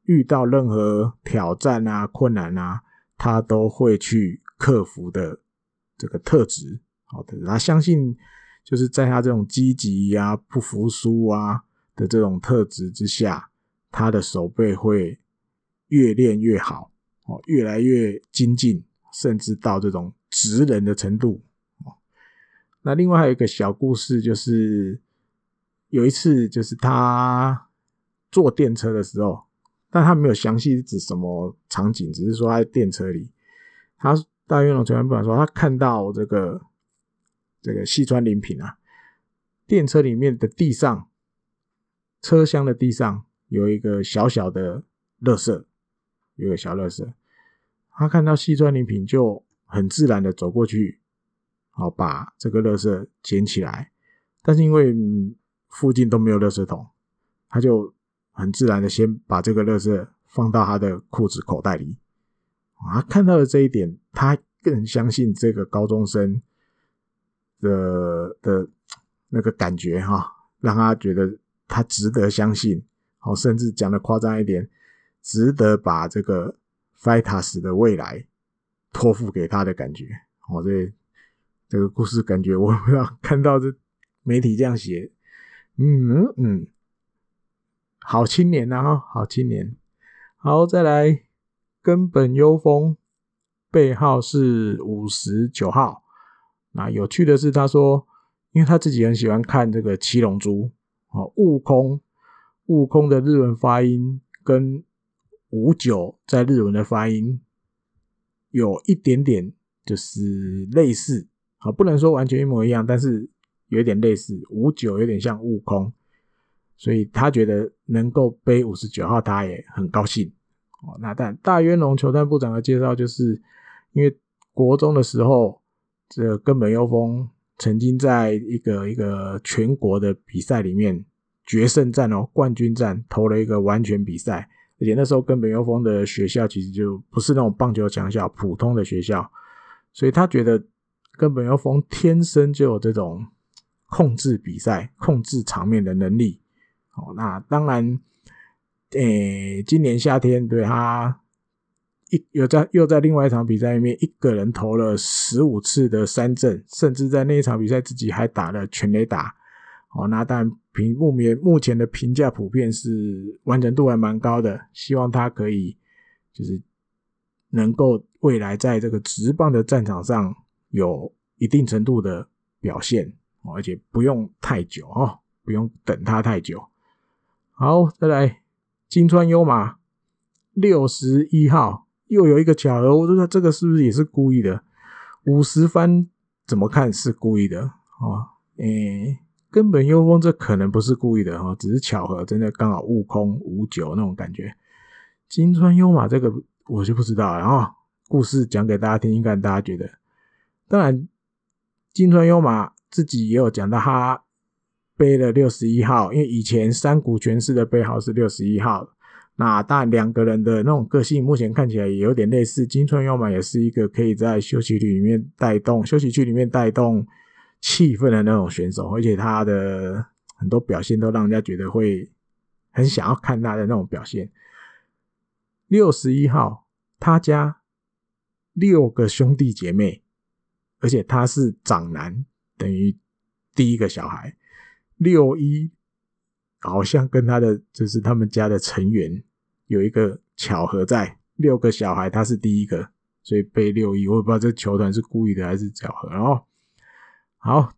遇到任何挑战啊、困难啊，他都会去克服的这个特质。好的，他相信就是在他这种积极呀、不服输啊的这种特质之下，他的守备会越练越好，哦，越来越精进，甚至到这种职人的程度哦。那另外还有一个小故事，就是有一次，就是他坐电车的时候，但他没有详细指什么场景，只是说他在电车里，他大渊龙球探部长说，他看到这个这个西川林品啊，电车里面的地上，车厢的地上有一个小小的垃圾，有个小垃圾，他看到细川礼品就很自然的走过去。好，把这个垃圾捡起来，但是因为附近都没有垃圾桶，他就很自然的先把这个垃圾放到他的裤子口袋里。啊，看到了这一点，他更相信这个高中生的的那个感觉哈，让他觉得他值得相信。好，甚至讲的夸张一点，值得把这个 f i t a s 的未来托付给他的感觉。我，这。这个故事感觉我不知道看到这媒体这样写，嗯嗯，好青年啊，好青年。好，再来根本优风，背号是五十九号。那有趣的是，他说，因为他自己很喜欢看这个《七龙珠》哦，悟空，悟空的日文发音跟五九在日文的发音有一点点就是类似。好，不能说完全一模一样，但是有点类似。五九有点像悟空，所以他觉得能够背五十九号，他也很高兴。哦，那但大渊龙球探部长的介绍，就是因为国中的时候，这根本优风曾经在一个一个全国的比赛里面决胜战哦，冠军战投了一个完全比赛，而且那时候根本优风的学校其实就不是那种棒球强校，普通的学校，所以他觉得。根本优风天生就有这种控制比赛、控制场面的能力。哦，那当然，诶、今年夏天对他一有在又在另外一场比赛里面，一个人投了十五次的三振，甚至在那一场比赛自己还打了全垒打。哦，那但凭目前目前的评价普遍是完成度还蛮高的，希望他可以就是能够未来在这个直棒的战场上。有一定程度的表现，而且不用太久哦，不用等他太久。好，再来金川优马六十一号，又有一个巧合，我说这个是不是也是故意的？五十番怎么看是故意的？哦，诶，根本优风这可能不是故意的哈，只是巧合，真的刚好悟空五九那种感觉。金川优马这个我就不知道，然后故事讲给大家听，应该大家觉得。当然，金川优马自己也有讲到，他背了六十一号，因为以前山谷拳士的背号是六十一号。那当然，两个人的那种个性，目前看起来也有点类似。金川优马也是一个可以在休息区里面带动休息区里面带动气氛的那种选手，而且他的很多表现都让人家觉得会很想要看他的那种表现。六十一号，他家六个兄弟姐妹。而且他是长男，等于第一个小孩。六一好像跟他的就是他们家的成员有一个巧合在，六个小孩他是第一个，所以背六一。我也不知道这球团是故意的还是巧合。然后好，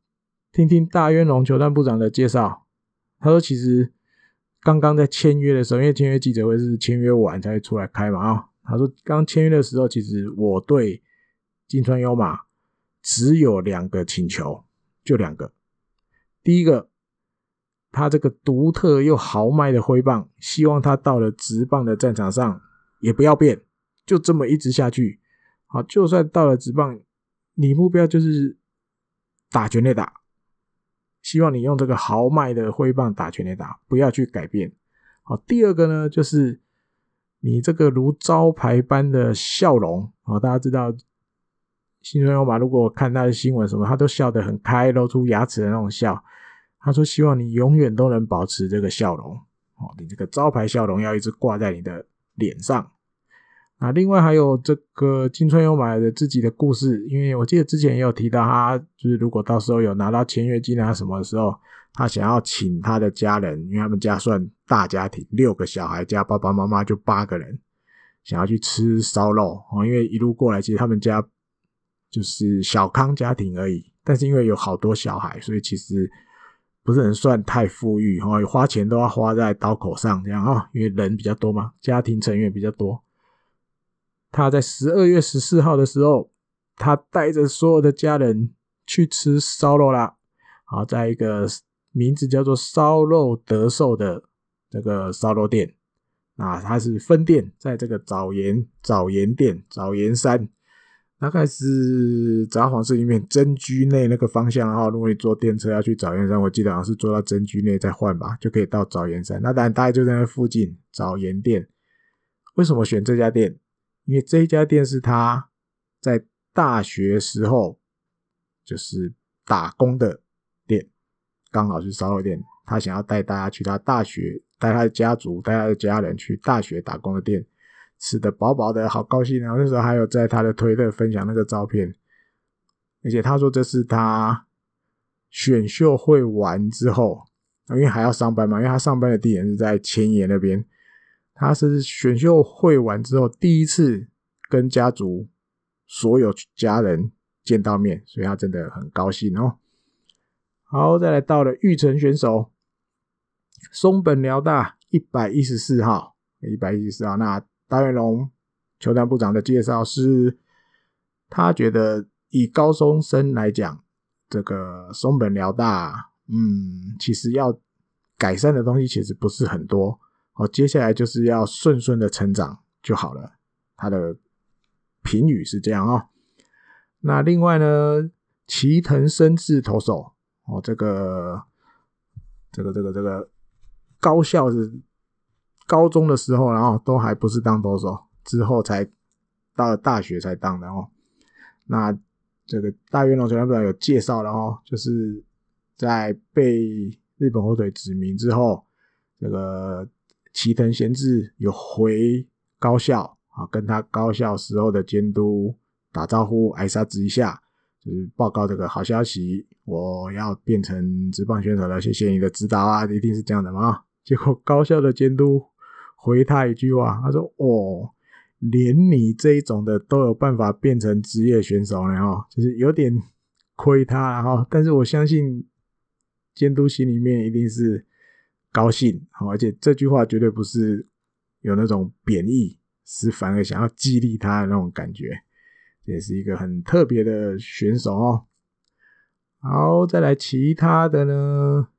听听大渊龙球探部长的介绍。他说，其实刚刚在签约的时候，因为签约记者会是签约完才会出来开嘛啊。他说刚签约的时候，其实我对金川优马。只有两个请求，就两个。第一个，他这个独特又豪迈的挥棒，希望他到了职棒的战场上也不要变，就这么一直下去。好，就算到了职棒，你目标就是打全垒打，希望你用这个豪迈的挥棒打全垒打，不要去改变。好，第二个呢，就是你这个如招牌般的笑容。好，大家知道。新川优马，如果看他的新闻什么，他都笑得很开，露出牙齿的那种笑。他说：“希望你永远都能保持这个笑容，哦，你这个招牌笑容要一直挂在你的脸上。”啊，另外还有这个金川优马的自己的故事，因为我记得之前也有提到，他就是如果到时候有拿到签约金啊什么的时候，他想要请他的家人，因为他们家算大家庭，六个小孩加爸爸妈妈就八个人，想要去吃烧肉哦，因为一路过来，其实他们家就是小康家庭而已。但是因为有好多小孩，所以其实不是很算太富裕哦，花钱都要花在刀口上这样哦，因为人比较多嘛，家庭成员比较多。他在十二月十四号的时候，他带着所有的家人去吃烧肉啦。好，在一个名字叫做“烧肉得寿”的这个烧肉店，啊，它是分店，在这个藻盐藻盐店藻盐山，大概是札幌市里面真居内那个方向哈。如果你坐电车要去藻盐山，我记得好像是坐到真居内再换吧，就可以到藻盐山。那当然，大概就在那附近藻盐店。为什么选这家店？因为这一家店是他在大学时候就是打工的店。刚好是烧肉店，他想要带大家去他大学，带他的家族，带他的家人去大学打工的店，吃得饱饱的，好高兴然后！那时候还有在他的推特分享那个照片，而且他说这是他选秀会完之后，因为还要上班嘛，因为他上班的地点是在千叶那边，他是选秀会完之后第一次跟家族所有家人见到面，所以他真的很高兴哦。好，再来到了玉成选手松本辽大一百一十四号，一百一十四号。那大元龙球团部长的介绍是，他觉得以高中生来讲，这个松本辽大，嗯，其实要改善的东西其实不是很多。好，接下来就是要顺顺的成长就好了。他的评语是这样哦。那另外呢，齐藤伸志投手。哦，这个，这个，这个，这个高校是高中的时候，然后都还不是当投手，之后才到了大学才当的哦。那这个大元龙球团有介绍了哦，就是在被日本火腿指名之后，这个齐藤贤治有回高校啊，跟他高校时候的监督打招呼，挨杀子一下。就是报告这个好消息，我要变成职棒选手了，谢谢你的指导啊，一定是这样的嘛。结果高校的监督回他一句话，他说：“哦，连你这一种的都有办法变成职业选手了哈，就是有点亏他了哈。但是我相信监督心里面一定是高兴，而且这句话绝对不是有那种贬义，是反而想要激励他的那种感觉。”也是一个很特别的选手哦。好，再来其他的呢，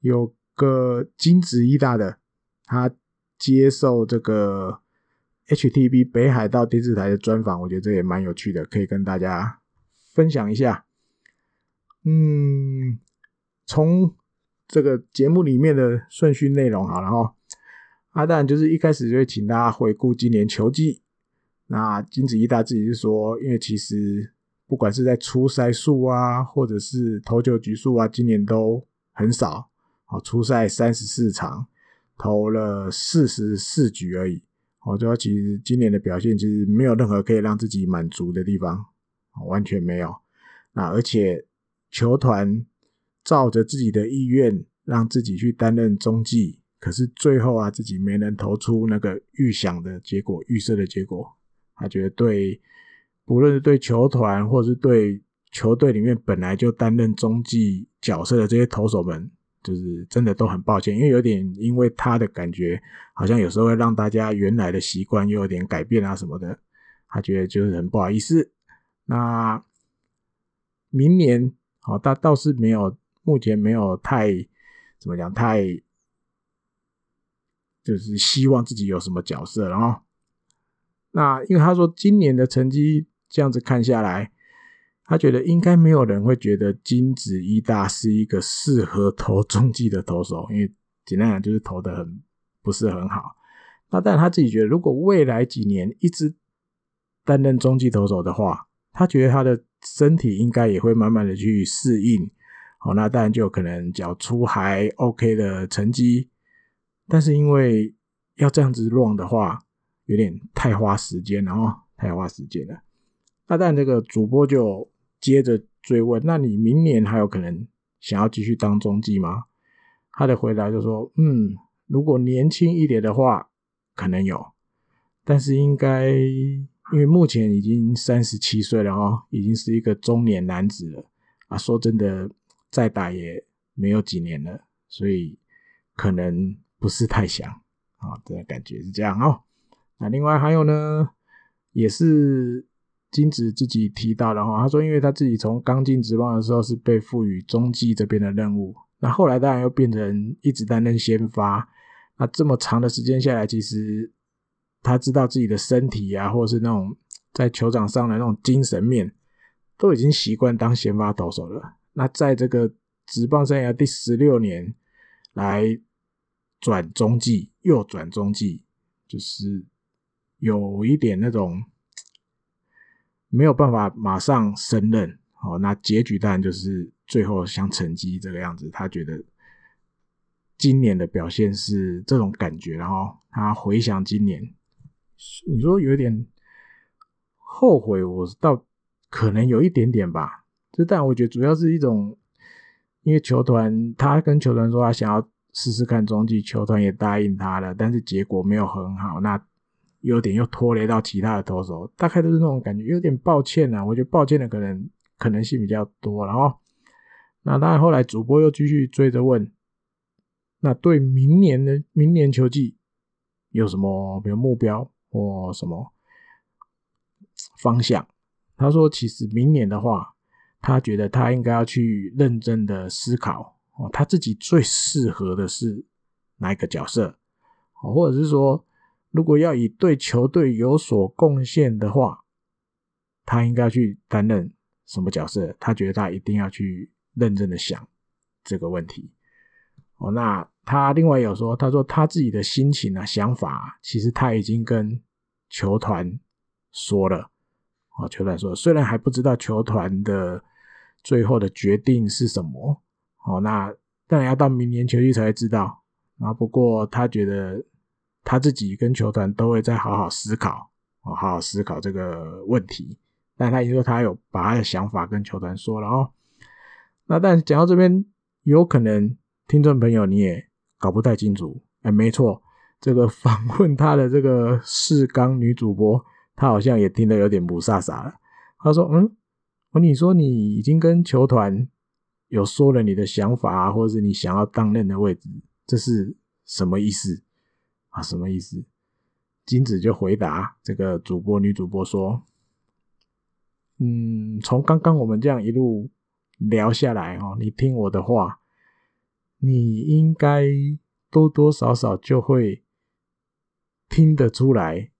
有个金子一大的，他接受这个 HTB 北海道电视台的专访，我觉得这也蛮有趣的，可以跟大家分享一下。嗯，从这个节目里面的顺序内容好了哈，阿蛋就是一开始就会请大家回顾今年球季。那金子一大自己是说，因为其实不管是在初赛数啊，或者是投球局数啊，今年都很少。哦，初赛三十四场，投了四十四局而已。我觉得其实今年的表现其实没有任何可以让自己满足的地方，完全没有。那而且球团照着自己的意愿让自己去担任中继，可是最后啊，自己没能投出那个预想的结果、预设的结果。他觉得对，不论是对球团，或者是对球队里面本来就担任中继角色的这些投手们，就是真的都很抱歉，因为有点因为他的感觉，好像有时候会让大家原来的习惯又有点改变啊什么的，他觉得就是很不好意思。那明年，好，他倒是没有，目前没有太怎么讲，太就是希望自己有什么角色，然后。那因为他说今年的成绩这样子看下来，他觉得应该没有人会觉得金子一大是一个适合投中继的投手，因为简单讲就是投的很不是很好。那但他自己觉得，如果未来几年一直担任中继投手的话，他觉得他的身体应该也会慢慢的去适应。好，那当然就可能缴出还 OK 的成绩，但是因为要这样子乱的话。有点太花时间了哦，太花时间了。那但这个主播就接着追问：“那你明年还有可能想要继续当中继吗？”他的回答就说：“嗯，如果年轻一点的话，可能有。但是应该因为目前已经三十七岁了哦，已经是一个中年男子了啊。说真的，再打也没有几年了，所以可能不是太想啊，这个感觉是这样哦。那另外还有呢，也是金子自己提到的哈，他说，因为他自己从刚进职棒的时候是被赋予中继这边的任务，那后来当然又变成一直担任先发，那这么长的时间下来，其实他知道自己的身体啊，或者是那种在球场上的那种精神面，都已经习惯当先发投手了。那在这个职棒生涯第十六年来转中继，又转中继，就是。有一点那种没有办法马上胜任，哦，那结局当然就是最后像成绩这个样子。他觉得今年的表现是这种感觉，然后他回想今年，你说有点后悔，我倒可能有一点点吧。这但我觉得主要是一种，因为球团他跟球团说他想要试试看中继，球团也答应他了，但是结果没有很好。那有点又拖累到其他的投手，大概都是那种感觉，有点抱歉啊。我觉得抱歉的可能可能性比较多。然后，那当然后来主播又继续追着问，那对明年的明年球季有什么比如目标或什么方向？他说，其实明年的话，他觉得他应该要去认真的思考哦，他自己最适合的是哪一个角色，哦或者是说。如果要以对球队有所贡献的话，他应该去担任什么角色？他觉得他一定要去认真的想这个问题。哦，那他另外有说，他说他自己的心情啊、想法，其实他已经跟球团说了。哦，球团说，虽然还不知道球团的最后的决定是什么。哦，那当然要到明年球季才会知道。啊，不过他觉得。他自己跟球团都会再好好思考，好好思考这个问题。但他已经说他有把他的想法跟球团说了哦。那但讲到这边，有可能听众朋友你也搞不太清楚。哎，没错，这个访 问他的这个视刚女主播，她好像也听得有点雾煞煞了。她说：“嗯，我你说你已经跟球团有说了你的想法啊，或者是你想要担任的位置，这是什么意思？”啊，什么意思？金子就回答这个主播女主播说：“嗯，从刚刚我们这样一路聊下来哦，你听我的话，你应该多多少少就会听得出来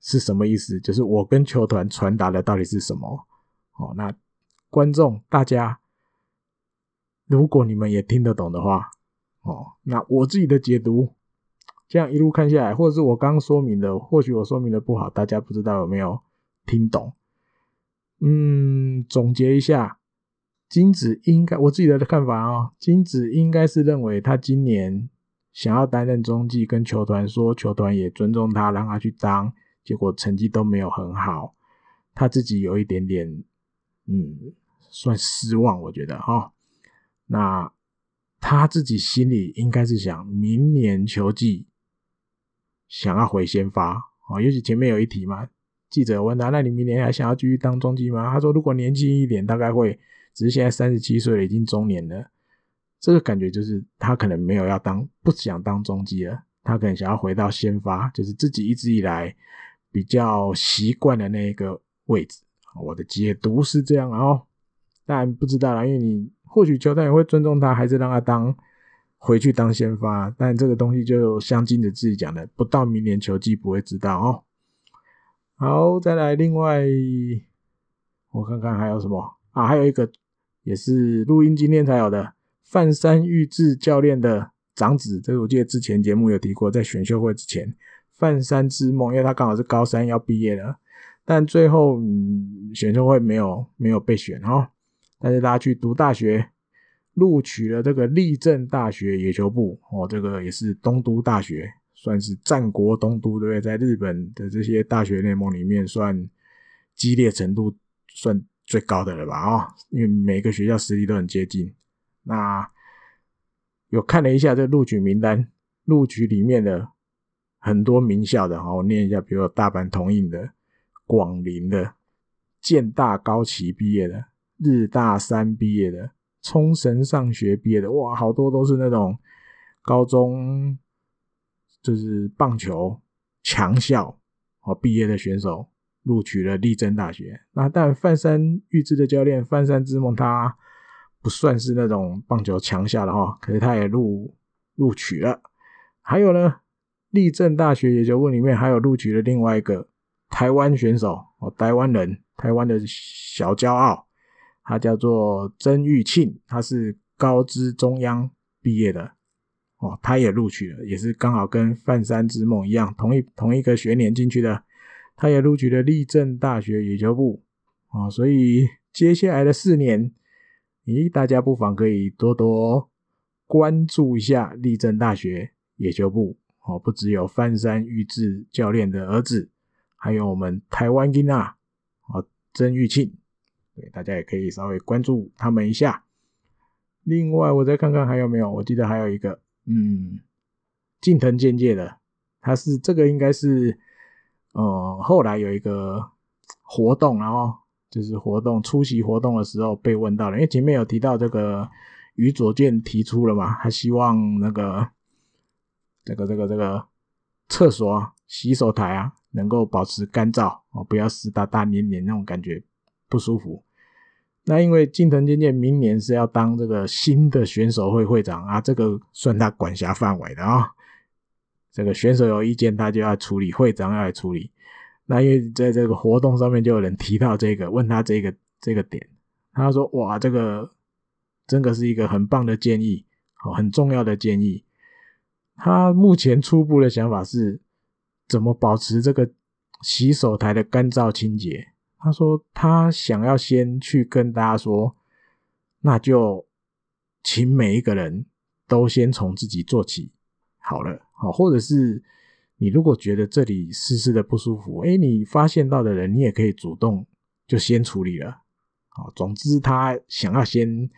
是什么意思。就是我跟球团传达的到底是什么？哦，那观众大家，如果你们也听得懂的话，哦，那我自己的解读。”这样一路看下来，或者是我刚说明的，或许我说明的不好，大家不知道有没有听懂？嗯，总结一下，金子应该我自己的看法啊、哦，金子应该是认为他今年想要担任中继，跟球团说，球团也尊重他，让他去当，结果成绩都没有很好，他自己有一点点，嗯，算失望，我觉得哈、哦。那他自己心里应该是想，明年球季。想要回先发哦，尤其前面有一题嘛，记者问他：“那你明年还想要继续当中继吗？”他说：“如果年轻一点，大概会，只是现在三十七岁了，已经中年了。这个感觉就是他可能没有要当，不想当中继了，他可能想要回到先发，就是自己一直以来比较习惯的那一个位置。我的解读是这样哦，当然不知道啦，因为你或许球队也会尊重他，还是让他当。”回去当先发，但这个东西就像金子自己讲的，不到明年球季不会知道哦。好，再来另外，我看看还有什么啊？还有一个也是录音今天才有的，范山裕志教练的长子，这个我记得之前节目有提过，在选秀会之前，范山之梦，因为他刚好是高三要毕业了，但最后、嗯、选秀会没有没有被选哦，但是他去读大学。录取了这个立正大学野球部哦，这个也是东都大学，算是战国东都，对不对？在日本的这些大学联盟里面，算激烈程度算最高的了吧？啊，因为每个学校实力都很接近。那有看了一下这录取名单，录取里面的很多名校的哈，我念一下，比如大阪桐荫的、广陵的、建大高崎毕业的、日大三毕业的、冲绳上学毕业的，哇，好多都是那种高中就是棒球强校哦毕业的选手录取了立正大学。那但范山裕志的教练范山之梦，他不算是那种棒球强校的哈，可是他也录录取了。还有呢？立正大学野球部里面还有录取了另外一个台湾选手哦，台湾人，台湾的小骄傲，他叫做曾玉庆，他是高知中央毕业的哦，他也录取了，也是刚好跟范山之梦一样，同一同一个学年进去的，他也录取了立正大学野球部哦，所以接下来的四年，咦，大家不妨可以多多关注一下立正大学野球部。哦，不只有范山玉志教练的儿子，还有我们台湾囡仔哦，曾玉庆，对，大家也可以稍微关注他们一下。另外，我再看看还有没有，我记得还有一个，嗯，近藤健介的，他是这个应该是，呃，后来有一个活动，然后就是活动出席活动的时候被问到了，因为前面有提到这个宇佐健提出了嘛，他希望那个。这个这个这个厕所啊，洗手台啊，能够保持干燥哦，不要湿哒哒黏黏那种感觉不舒服。那因为近藤健介明年是要当这个新的选手会会长啊，这个算他管辖范围的啊、哦。这个选手有意见，他就要处理，会长要来处理。那因为在这个活动上面就有人提到这个，问他这个这个点，他说：“哇，这个真的是一个很棒的建议，哦，很重要的建议。”他目前初步的想法是，怎么保持这个洗手台的干燥清洁？他说他想要先去跟大家说，那就请每一个人都先从自己做起好了，好，或者是你如果觉得这里湿湿的不舒服，诶，你发现到的人，你也可以主动就先处理了，好，总之他想要先。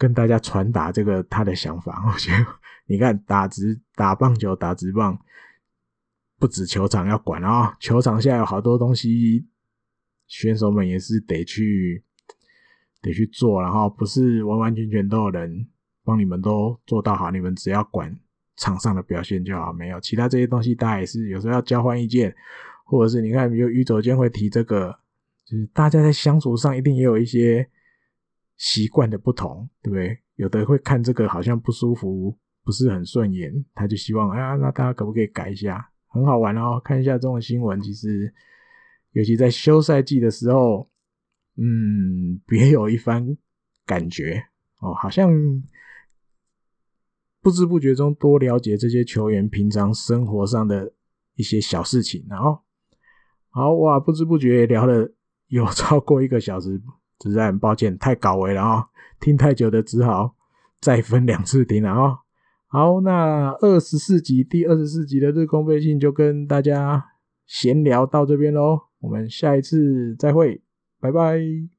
跟大家传达这个他的想法，我觉得你看打直打棒球打直棒，不止球场要管啊，球场下有好多东西，选手们也是得去得去做，然后不是完完全全都有人帮你们都做到好，你们只要管场上的表现就好，没有其他这些东西，大家也是有时候要交换意见，或者是你看，比如宇佐间会提这个，就是大家在相处上一定也有一些。习惯的不同，对不对？有的会看这个好像不舒服，不是很顺眼，他就希望，哎呀，那大家可不可以改一下？很好玩哦，看一下这种新闻，其实尤其在休赛季的时候，嗯，别有一番感觉哦，好像不知不觉中多了解这些球员平常生活上的一些小事情，然后，好哇，不知不觉聊了有 超过一个小时。实在很抱歉，太搞维了啊！听太久的只好再分两次听了啊。好，那二十四集，第二十四集的日空飞信就跟大家闲聊到这边喽，我们下一次再会，拜拜。